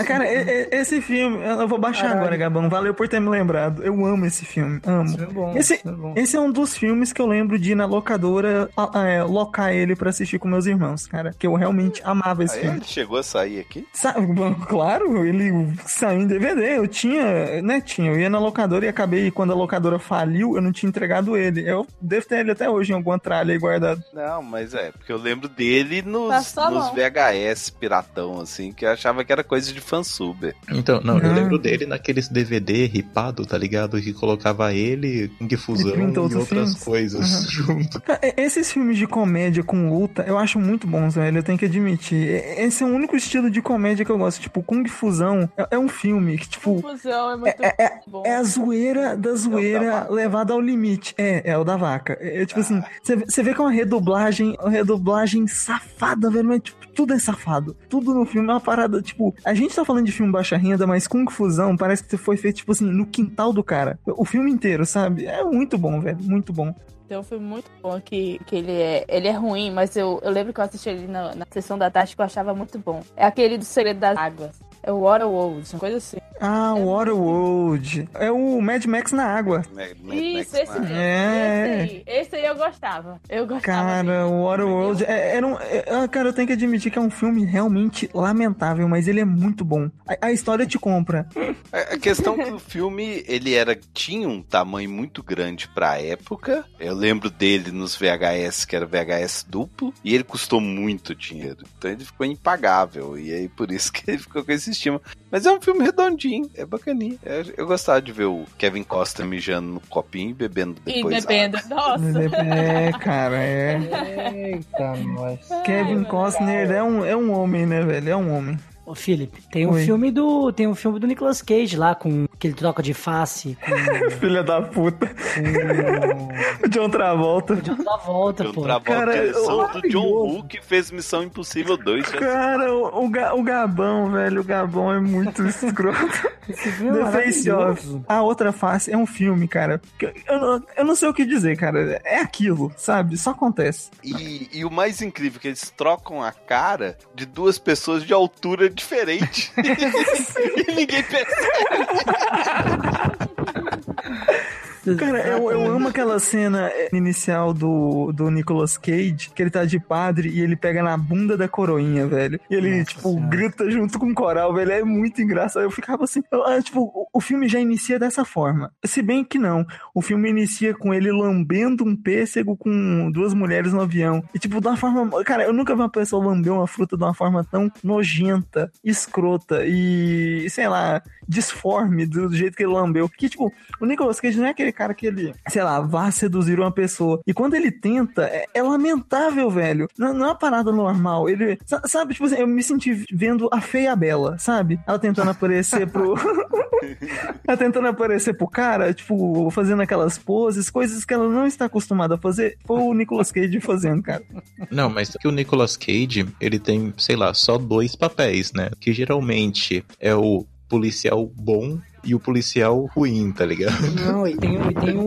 É, cara, esse filme, eu vou baixar Caralho. agora, Gabão. Valeu por ter me lembrado. Eu amo esse filme. Amo. isso é bom. Esse, isso é bom. esse é um dos filmes que eu lembro de ir na locadora a- é, locar ele pra assistir com meus irmãos, cara. Que eu realmente amava esse Aí filme. ele chegou a sair aqui. Sa- bom, claro, ele saiu em DVD. Eu tinha, né? Tinha. Eu ia na locadora e acabei, quando a locadora faliu, eu não tinha entregado ele. Eu devo ter ele até hoje em alguma tralha aí guardado. Não, mas é, porque eu lembro dele nos, a nos. VHS piratão, assim, que eu achava que era coisa de fansuber. Então, não, eu Não. lembro dele naqueles DVD ripado, tá ligado? Que colocava ele, Kung Fusão E e, outras filmes. coisas junto. Cara, e- Esses filmes de comédia com luta, eu acho muito bons, velho. Eu tenho que admitir. Esse é o único estilo de comédia que eu gosto. Tipo, Kung Fusão é, é um filme que, tipo, Confusão é muito bom. é a zoeira da zoeira levada ao limite. É, é o da vaca. É, é tipo assim, você você vê que é uma redublagem, uma redublagem safada, velho, mas tipo, tudo é safado. Tudo no filme é uma parada, tipo, a gente tá falando de filme baixa renda, mas Kung Fusão parece que foi feito, tipo assim, no quintal do cara. O filme inteiro, sabe? É muito bom, velho, muito bom. Tem um filme muito bom que, que ele, é, ele é ruim, mas eu, eu lembro que eu assisti ele na, na sessão da tarde que eu achava muito bom. É aquele do Segredo das Águas. É o Waterworld, uma coisa assim. Ah, Waterworld. É o Mad Max na água. Mad- Mad Isso, Max esse mesmo. É. Esse aí. Esse aí eu gostava. Eu gostava. Cara, o Waterworld é, era um, é- ah, cara, eu tenho que admitir que é um filme realmente lamentável, mas ele é muito bom. A, a história te compra. A a questão é que o filme, ele era tinha um tamanho muito grande pra época. Eu lembro dele nos VHS, que era VHS duplo, e ele custou muito dinheiro. Então ele ficou impagável, e aí por isso que ele ficou com esse estima. Mas é um filme redondinho, é bacaninha. Eu, eu gostava de ver o Kevin Costa mijando no copinho e bebendo E depois bebendo. água. Nossa. É, cara, é. Eita, nós. Kevin Costner é um, é um homem, né, velho? É um homem. Ô, Felipe, tem um Oi. filme do. Tem um filme do Nicolas Cage lá, com que ele troca de face com, Filha da puta. com John Travolta. o John Travolta, John pô. Travolta, Cara, direção eu- do John Woo, que fez Missão Impossível 2. já Cara, o, o, Ga- o Gabão, velho, o Gabão é muito escroto. Esse filme é Face. Off. A Outra Face é um filme, cara. que Eu, eu não- eu não sei o que dizer, cara. É aquilo, sabe? Só acontece. E, e o mais incrível é que eles trocam a cara de duas pessoas de altura diferente. e ninguém percebe. Cara, eu, eu amo aquela cena eh, inicial do, do Nicolas Cage, que ele tá de padre e ele pega na bunda da coroinha, velho. E ele, Nossa tipo, Senhora. grita junto com o coral, velho. É muito engraçado. Eu ficava assim, eu, ah, tipo, o, o filme já inicia dessa forma. Se bem que não. O filme inicia com ele lambendo um pêssego com duas mulheres no avião. E, tipo, de uma forma. Cara, eu nunca vi uma pessoa lamber uma fruta de uma forma tão nojenta, escrota e, sei lá, disforme do jeito que ele lambeu. Que, tipo, o Nicolas Cage não é aquele cara que ele, sei lá, vá seduzir uma pessoa. E quando ele tenta, é, é lamentável, velho. Não, não é uma parada normal. Ele, sa- sabe, tipo assim, eu me senti vendo a feia bela, sabe? Ela tentando aparecer pro. ela tentando aparecer pro cara, tipo, fazendo aquelas poses, coisas que ela não está acostumada a fazer. Foi o Nicolas Cage fazendo, cara. Não, mas que o Nicolas Cage, ele tem, sei lá, só dois papéis, né? Que geralmente é o policial bom e o policial ruim, tá ligado? Não, e tem, e tem o,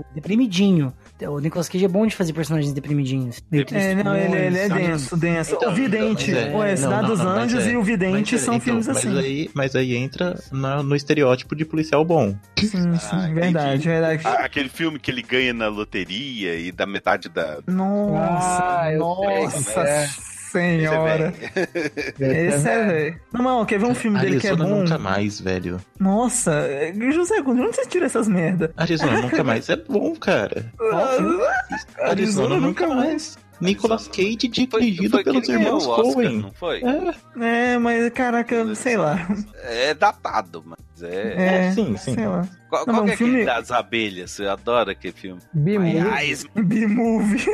o deprimidinho. O Nicolas Cage é bom de fazer personagens deprimidinhos. É, não, ele, ele é denso, denso. Então, o Vidente, mas é- o é, Cidade dos mas Anjos é- e o Vidente Mas, são então, filmes mas assim. Aí, mas aí entra na- no estereótipo de policial bom. Sim, sim, Ah, verdade, entendi. verdade. A- Aquele filme que ele ganha na loteria e dá metade da. Nossa, Ah, eu nossa sei, é. Senhora. Esse é, velho. Não, mas quer ver um filme dele que é Arizona bom? nunca mais, velho. Nossa, é, José, de onde você tira essas merda? Arizona nunca mais é bom, cara. Arizona nunca mais. Nicolas Cage dirigido Foi pelos irmãos Oscar, Coen. não foi? É, É, mas caraca, sei lá. É datado, mas é. É, sim, sim. Sei lá. Qual, Não, qual que é filme- aquele das abelhas? Você adora aquele filme? B-Movie. B-movie.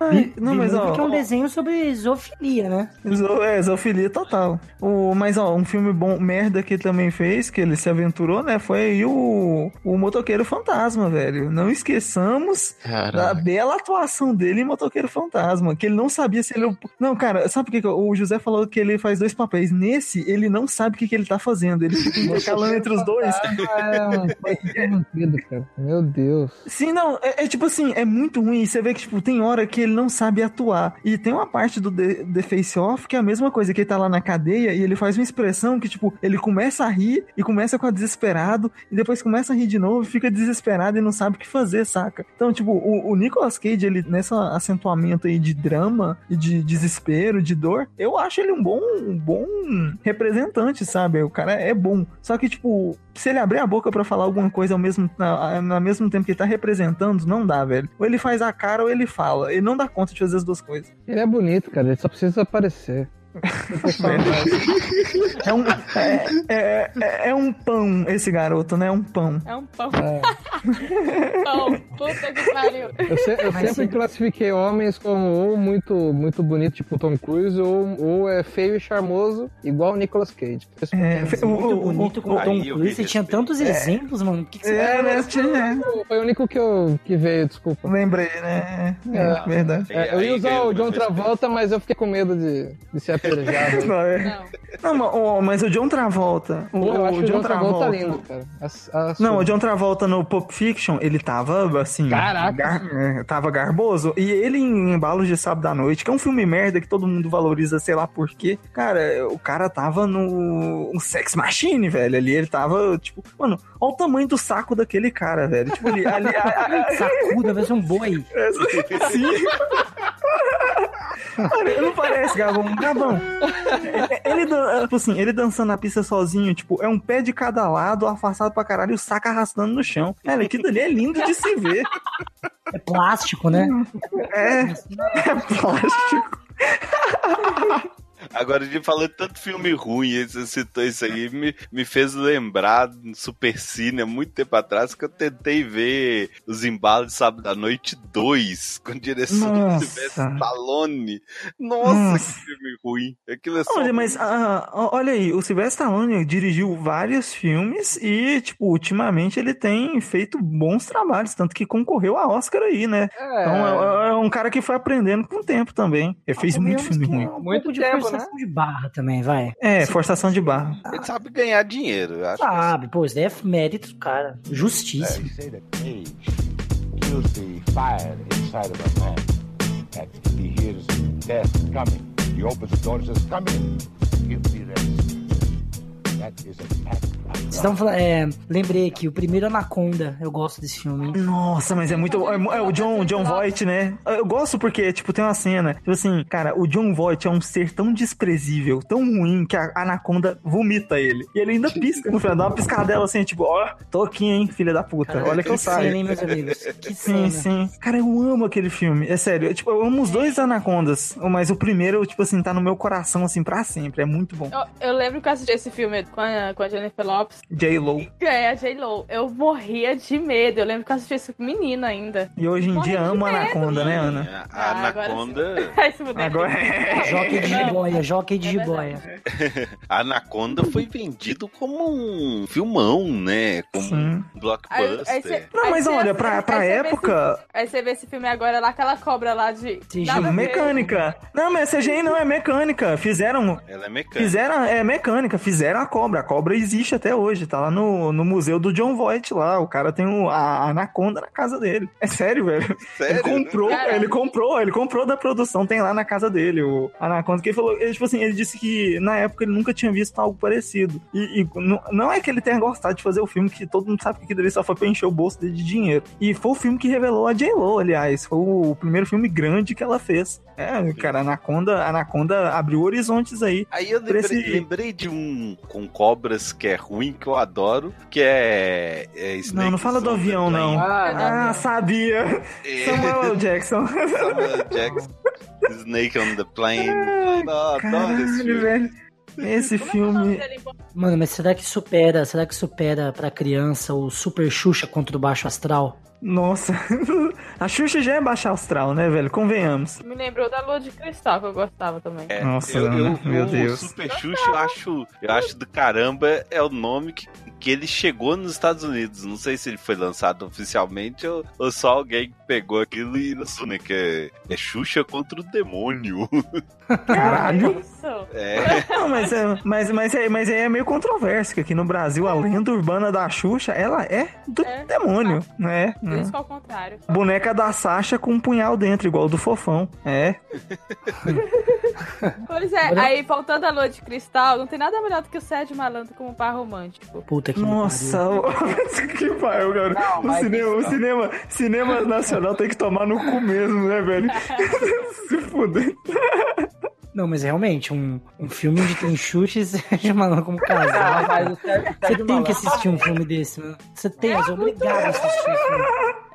Ai, não, mas ó, que é um desenho sobre zoofilia, né? Zo- É, zoofilia total. O, mas, ó, um filme bom, merda que ele também fez, que ele se aventurou, né? Foi aí o, o Motoqueiro Fantasma, velho. Não esqueçamos da Caraca. bela atuação dele em Motoqueiro Fantasma. Que ele não sabia se ele. Não, cara, sabe por que que o José falou que ele faz dois papéis? Nesse, ele não sabe o que, que ele tá fazendo. Ele fica intercalando entre os dois. É cara. Meu Deus. Sim, não, é, é tipo assim, é muito ruim. Você vê que, tipo, tem hora que ele não sabe atuar. E tem uma parte do The, The Face Off que é a mesma coisa, que ele tá lá na cadeia e ele faz uma expressão que, tipo, ele começa a rir e começa com a desesperado, e depois começa a rir de novo fica desesperado e não sabe o que fazer, saca? Então, tipo, o, o Nicolas Cage, ele, nessa acentuamento aí de drama e de desespero, de dor, eu acho ele um bom, um bom representante, sabe? O cara é bom. Só que, tipo, se ele abrir a boca pra falar alguma coisa ao mesmo, na mesmo tempo que ele tá representando, não dá, velho. Ou ele faz a cara ou ele fala. Ele não dá conta de fazer as duas coisas. Ele é bonito, cara. Ele só precisa aparecer. É um, é, é, é- é um pão esse garoto, né? É um pão. É um pão. É. pão. Puta que pariu. Eu, se- eu sempre sim. classifiquei homens como ou muito, muito bonito, tipo Tom Cruise, ou, ou é feio e charmoso, igual o Nicolas Cage. É, o- Muito o- o- bonito com o Aí Tom Cruise. Você tinha tantos exemplos, mano. O que, que você É, né? Tinha- Foi o único que, eu, que veio, desculpa. Lembrei, né? É, É. verdade. É, eu ia usar o John meu respeito. Travolta, mas eu fiquei com medo de, de ser Não, é- Não. Não, mas, o John Travolta. O, eu acho o John Travolta lindo, cara. As- as- Não, o John Travolta no Pulp Fiction, ele tava assim. Caraca. gar- é, tava garboso. E ele em Embalos de Sábado à Noite, que é um filme merda que todo mundo valoriza, sei lá por quê. Cara, o cara tava no. Um sex machine, velho. Ali ele tava, tipo, mano, olha o tamanho do saco daquele cara, velho. Tipo, ali. ali a- a- Sacuda, vai ser um boi. Sim. Cara, não parece, Gabão. Gabão. Ele, dan- tipo assim, ele dançando na pista sozinho, tipo, é um pé de cada lado, afastado pra caralho, e o saco arrastando no chão. Cara, aquilo ali é lindo de se ver. É plástico, né? É, é plástico. Agora, a gente falou de tanto filme ruim, e você citou isso aí, me, me fez lembrar no Super Cine, há muito tempo atrás, que eu tentei ver Os Embalos de Sábado à Noite 2, com direção Nossa. do Sylvester Stallone. Nossa, Nossa. que filme ruim. Aquilo é só Olha, mas ah, olha aí, o Sylvester Stallone dirigiu vários filmes e, tipo, ultimamente ele tem feito bons trabalhos, tanto que concorreu a Oscar aí, né? É, Então é, é um cara que foi aprendendo com o tempo também. Ele fez muito Convenhamos filme é ruim. Um Muito de tempo, forçação de barra também, vai. É, forçação de barra. Ele sabe ganhar dinheiro, eu acho. que Sabe, pô, isso daí é mérito do cara. Justiça. That age kills the fire inside of a man. That if he hears death coming, he opens the door and says, Come in, give me rest. Vocês estão falando, é, lembrei que o primeiro Anaconda, eu gosto desse filme. hein? Nossa, mas é muito. É, é o John, John Voight, né? Eu gosto porque, tipo, tem uma cena. Tipo assim, cara, o John Voight é um ser tão desprezível, tão ruim, que a Anaconda vomita ele. E ele ainda pisca no final, dá uma piscadela assim, tipo, ó, tô aqui, hein, filha da puta. Cara, Olha que eu cena, saio. hein, meus amigos? Que Sim, cena. sim. Cara, eu amo aquele filme. É sério. Eu, tipo, eu amo os dois Anacondas. Mas o primeiro, tipo assim, tá no meu coração, assim, pra sempre. É muito bom. Eu, eu lembro que eu assisti esse filme com a, com a Jennifer Lopes. J-Lo. É, a J-Lo. Eu morria de medo. Eu lembro que eu assisti isso menina ainda. E hoje em Morre dia amo medo, Anaconda, né, Ana? A Ah, agora Anaconda. Ai, se fuder. Agora é. Jockey de jiboia, jockey de É jiboia. A Anaconda foi vendido como um filmão, né? Como Sim. um Aí- blockbuster. aí cê- Não, aí mas olha, pra, aí pra vê época. esse- Aí você vê esse filme agora lá, aquela cobra lá de. Nada a. Mecânica. Não, mas CGI não é mecânica. Fizeram. Ela é mecânica. Fizeram, é mecânica, fizeram a cobra. A cobra existe até hoje, tá lá no, no museu do John Voight lá. O cara tem o- a, a anaconda na casa dele. É sério, velho. Ele Sério? comprou, Caralho. ele comprou, ele comprou da produção, tem lá na casa dele, o Anaconda, que ele falou, ele, tipo assim, ele disse que na época ele nunca tinha visto algo parecido. E, e não, não é que ele tenha gostado de fazer o filme, que todo mundo sabe que aquilo ali só foi pra encher o bolso dele de dinheiro. E foi o filme que revelou a J-Lo, aliás. Foi o primeiro filme grande que ela fez. É, cara, Anaconda, Anaconda abriu horizontes aí. Aí eu lembrei, esse- lembrei de um com cobras que é ruim, que eu adoro, que é. é Não, não fala do avião, não. Ah, Ah, sabia. É, Samuel. Jackson. Samuel Jackson. Snake on the Plane. Adoro esse filme. velho. Esse Como é é filme. Mano, mas será que supera, será que supera pra criança o Super Xuxa contra o Baixo Astral? Nossa. A Xuxa já é baixa astral, né, velho? Convenhamos. Me lembrou da Lua de Cristal, que eu gostava também. É, Nossa, eu, eu, meu o Deus. Super Xuxa, eu acho, eu acho do caramba, é o nome que, que ele chegou nos Estados Unidos. Não sei se ele foi lançado oficialmente ou, ou só alguém pegou aquilo e lançou, né? Que é, é Xuxa contra o demônio. Caralho. É. Não, mas, é, mas, mas, é, mas é meio controverso, que aqui no Brasil a lenda urbana da Xuxa, ela é do É. demônio, né? Por isso que é o contrário. Boneca da Sasha com um punhal dentro, igual do fofão. É. Pois é, aí voltando à Lua de Cristal, não tem nada melhor do que o Sérgio Malandro como par romântico. Puta que Nossa, pariu. que pariu, cara. Não, o cinema, o cinema, cinema nacional tem que tomar no cu mesmo, né, velho? Se fuder. Não, mas realmente, um, um filme onde tem chute e Sérgio Malandro como casal. Você tem que Malandro- assistir um filme desse, mano. Você tem, você é obrigado a assistir esse filme.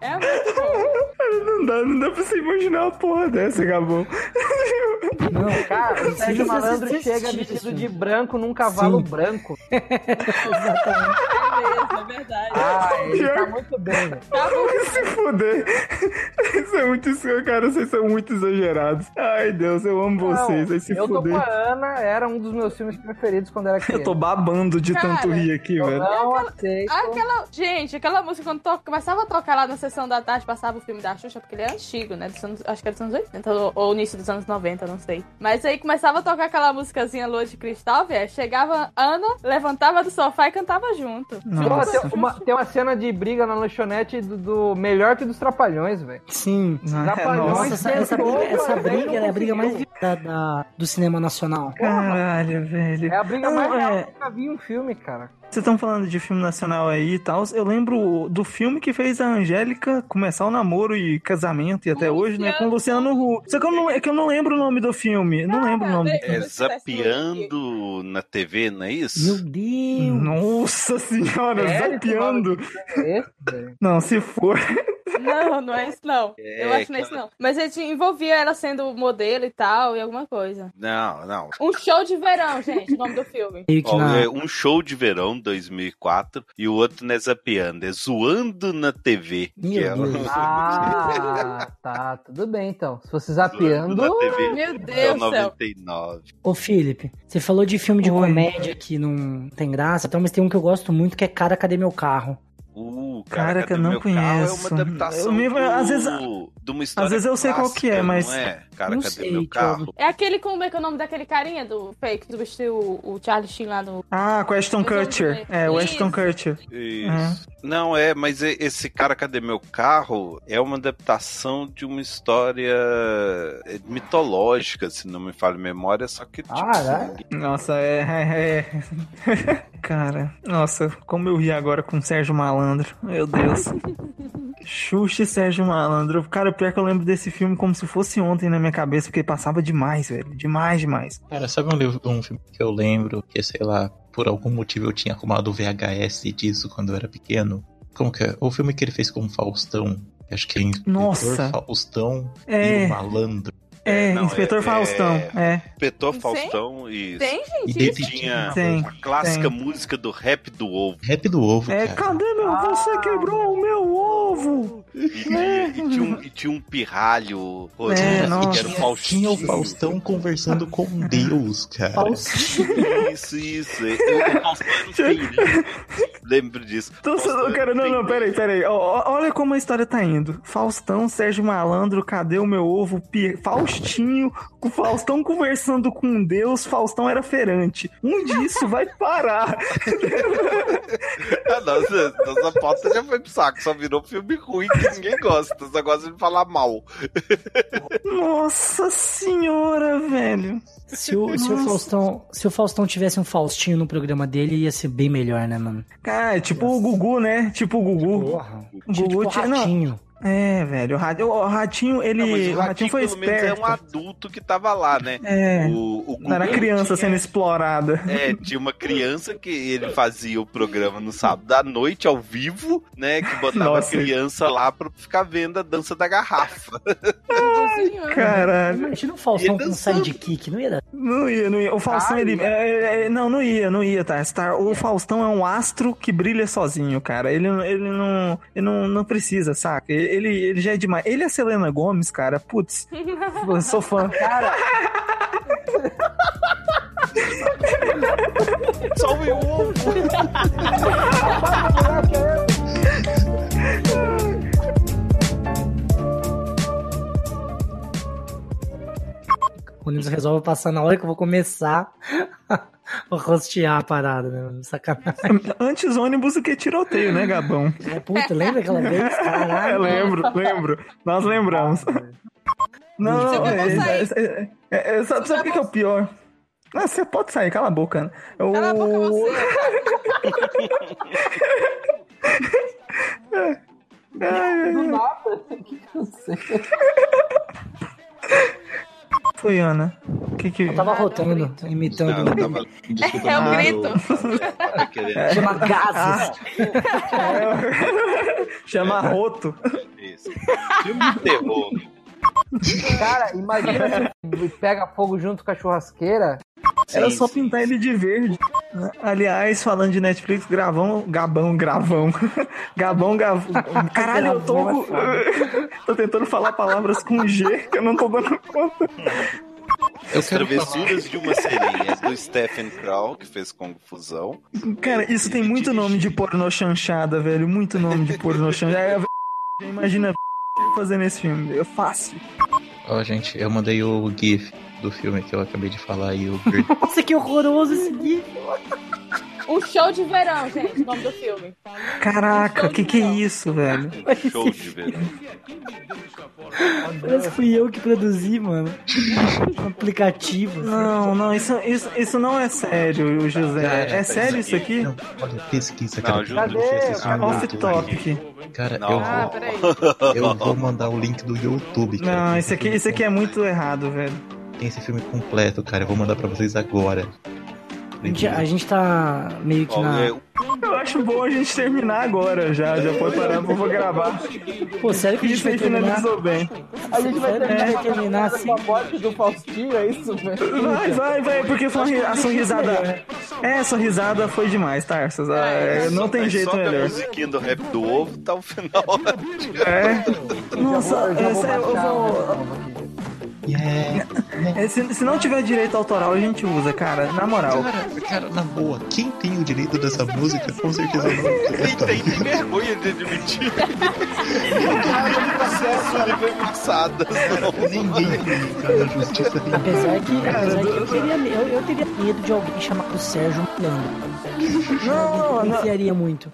É muito bom. Não dá, não dá pra você imaginar uma porra dessa, Gabão. Não, Cara, o Sérgio Malandro chega vestido de branco num cavalo Sim. branco. Exatamente. É mesmo, é verdade. Ah, ele tá muito bem, velho. Tá bom. Se fuder. Isso é muito cara. Vocês são muito exagerados. Ai, Deus, eu amo vocês. Vai se eu tô com fuder. a Ana, era um dos meus filmes preferidos quando era criança. Eu tô babando de Cara, tanto rir aqui, Eu velho. não aceito. Aquela, gente, aquela música quando to- começava a tocar lá na sessão da tarde, passava o filme da Xuxa, porque ele é antigo, né? Dos anos- acho que é dos anos 80 ou, ou início dos anos 90, não sei. Mas aí começava a tocar aquela musicazinha Lua de Cristal, velho. Chegava Ana, levantava do sofá e cantava junto. Nossa. Porra, tem uma, tem uma cena de briga na lanchonete do, do melhor que dos Trapalhões, velho. Sim. Trapalhões Nossa, essa, essa briga, essa mas briga é a briga mais violenta da, do cinema nacional. Caralho, velho. É a briga Não, mais real é. que eu já vi em um filme, cara. Vocês estão falando de filme nacional aí e tal. Eu lembro do filme que fez a Angélica começar o namoro e casamento e até hoje, né? Com o Luciano Huck. Só que eu não, é que eu não lembro o nome do filme. Não lembro o nome do É zapeando na TV, não é isso? Meu Deus. Nossa senhora, Sério? zapeando. É. Não, se for. Não, não é isso não. É, Eu acho que não é isso não. Mas ele envolvia ela sendo modelo e tal, e alguma coisa. Não, não. Um show de verão, gente, o nome do filme. É um show de verão 2004 e o outro não é é zoando na TV. Meu que é o- Deus. Ah, tá, tudo bem então. Se fosse Zoando zapeando. na TV. Meu É o Deus do céu. 99. Ô, Felipe, você falou de filme de Oi. comédia que não tem graça, então, mas tem um que eu gosto muito que é Cara, Cadê Meu Carro? Uh, Cara, que eu não Meu Carro conheço. É uma adaptação Eu me- do, às vezes- de uma história às vezes eu sei qual que é, clássica, mas- Não é? Cara, Não cadê sei, meu carro? É aquele como é que é o nome daquele carinha do fake que substituiu o, o Charlie Sheen lá no. Ah, com Ashton Kutcher. É, o Isso. Ashton Kutcher. Isso. Não, é, mas esse cara, cadê meu carro? É uma adaptação de uma história é, mitológica, se não me falha a memória, só que tipo, Ah, Nossa, é. é- é. Cara, nossa, como eu ri agora com o Sérgio Malandro. Meu Deus. Xuxa e Sérgio Malandro. Cara, pior que eu lembro desse filme como se fosse ontem na minha cabeça, porque passava demais, velho. Demais, demais. Cara, sabe um, livro- um filme que eu lembro que, sei lá, por algum motivo eu tinha arrumado o VHS disso quando eu era pequeno? Como que é? O filme que ele fez com o Faustão. Acho que é Nossa. Faustão É. e o Malandro. É, não, Inspetor é- Faustão. É. Inspetor Tem? Faustão e Tem, E gente? ele Isso? tinha Tem. a clássica tem. música do rap do ovo. rap do ovo, É, cara. cadê meu. Você quebrou o meu ovo! E tinha, e tinha um, e tinha um pirralho, pô, É, que nossa. era o Faustinho. Tinha o Faustão conversando com Deus, cara. Isso, isso. O, o Faustão era um feirinho. Lembro disso. Tô, Faustão era cara, não, não, peraí, peraí. Olha como a história tá indo. Faustão, Sérgio Malandro, cadê o meu ovo? Pi- Faustinho, com Faustão conversando com Deus, Faustão era ferante. Um disso vai parar. Ah, nossa, nossa pauta já foi pro saco, só virou filme ruim que ninguém gosta, só gosta de falar mal. Nossa senhora, velho. Se o, se, o Nossa. Faustão, se o Faustão tivesse um Faustinho no programa dele, ia ser bem melhor, né, mano? Cara, é tipo o Gugu, né? Tipo o Gugu. Porra. O Tipo, Gugu tinha. Não. É, velho. O Ratinho, o Ratinho ele. Não, mas o Ratinho foi pelo menos é esperto. um adulto que tava lá, né? É. O, o Não era criança tinha- sendo explorada. É, tinha uma criança que ele fazia o programa no sábado à noite, ao vivo, né? Que botava Nossa. a criança lá pra ficar vendo a dança da garrafa. Senhor. Caralho. Imagina o Faustão E com um sidekick, não ia dar. Não ia, não ia. O Faustão, Ah, ele. ia. é, é, não, não ia, não ia, tá? Star- O Faustão é um astro que brilha sozinho, cara. Ele, ele, não, ele não, não precisa, saca? Ele, ele já é demais. Ele a Selena Gomes, cara, putz. eu sou fã. Cara, Salve o ovo! O Nils resolve passar na hora que eu vou começar rostear a parada, né? Sacanagem. Antes ônibus do que tiroteio, né, Gabão? É, puta, lembra aquela vez? Caralho. Eu lembro, lembro. Nós lembramos. Não, não, vai é, sair. é, é, é, sabe, o que que é o pior? Não, você pode sair, cala a boca. Eu- Cala a boca você. Ai, ai, ai. Eu? Foi, Ana. O que que... Eu tava rotando, imitando. Não, tava... Desculpa, É o grito. eu- querendo Chama gases. Chama Roto. isso. Filme de terror. Cara, imagina se pega fogo junto com a churrasqueira. Era Sim, só sim. pintar ele de verde. Aliás, falando de Netflix, gravão, gabão, gravão. Gabão, gavão. Caralho, eu tô. É tô tentando falar palavras com G, que eu não tô dando conta. As Travessuras de uma Sereia, do Stephen Crow, que fez Confusão. Cara, isso tem muito nome de pornô chanchada, velho. Muito nome de pornô chanchada. É, Imagina fazendo esse filme. É fácil. Ó, gente, eu mandei o GIF do filme que eu acabei de falar aí, o Bird. Nossa, que horroroso esse gif. Um show de verão, gente, o nome do filme. Caraca, que que é isso, velho? Show de verão. Parece que fui eu que produzi, mano. Um aplicativo. assim. Não, não, isso, isso, isso não é sério, José. É sério isso aqui? Não, olha, pesquisa, Não, cara. assistir no Off YouTube. topic. Cara, Não. eu Ah, vou, peraí. eu vou mandar o link do YouTube, cara. Não, esse aqui, esse aqui é muito errado, velho. Tem esse filme completo, cara. Eu vou mandar pra vocês agora. A gente, a gente tá meio que na. Eu acho bom a gente terminar agora já. Já pode parar pra eu vou gravar. Pô, sério que a gente Isso vai terminar? finalizou bem. A gente vai vai terminar assim? com a morte do Faustinho, é isso, velho? Vai, vai, vai, porque foi uma, ri- a sua risada. É, a sua risada foi demais, Tarsus. Ah, não tem Aí jeito sobe a melhor. musiquinha do rap do ovo, tá o final. É. Nossa, Eu já é, eu vou. Um novo aqui. Yeah. é, se, se não tiver direito autoral, a gente usa, cara. Na moral. Cara, cara, na boa, quem tem o direito dessa música, com certeza não. Quem tem tem vergonha de admitir. Censura foi passada. Ninguém tem, cara. A justiça tem. Apesar que, apesar que eu, teria, eu, eu teria medo de alguém chamado Sérgio Malandro. Não, não, Influenciaria muito.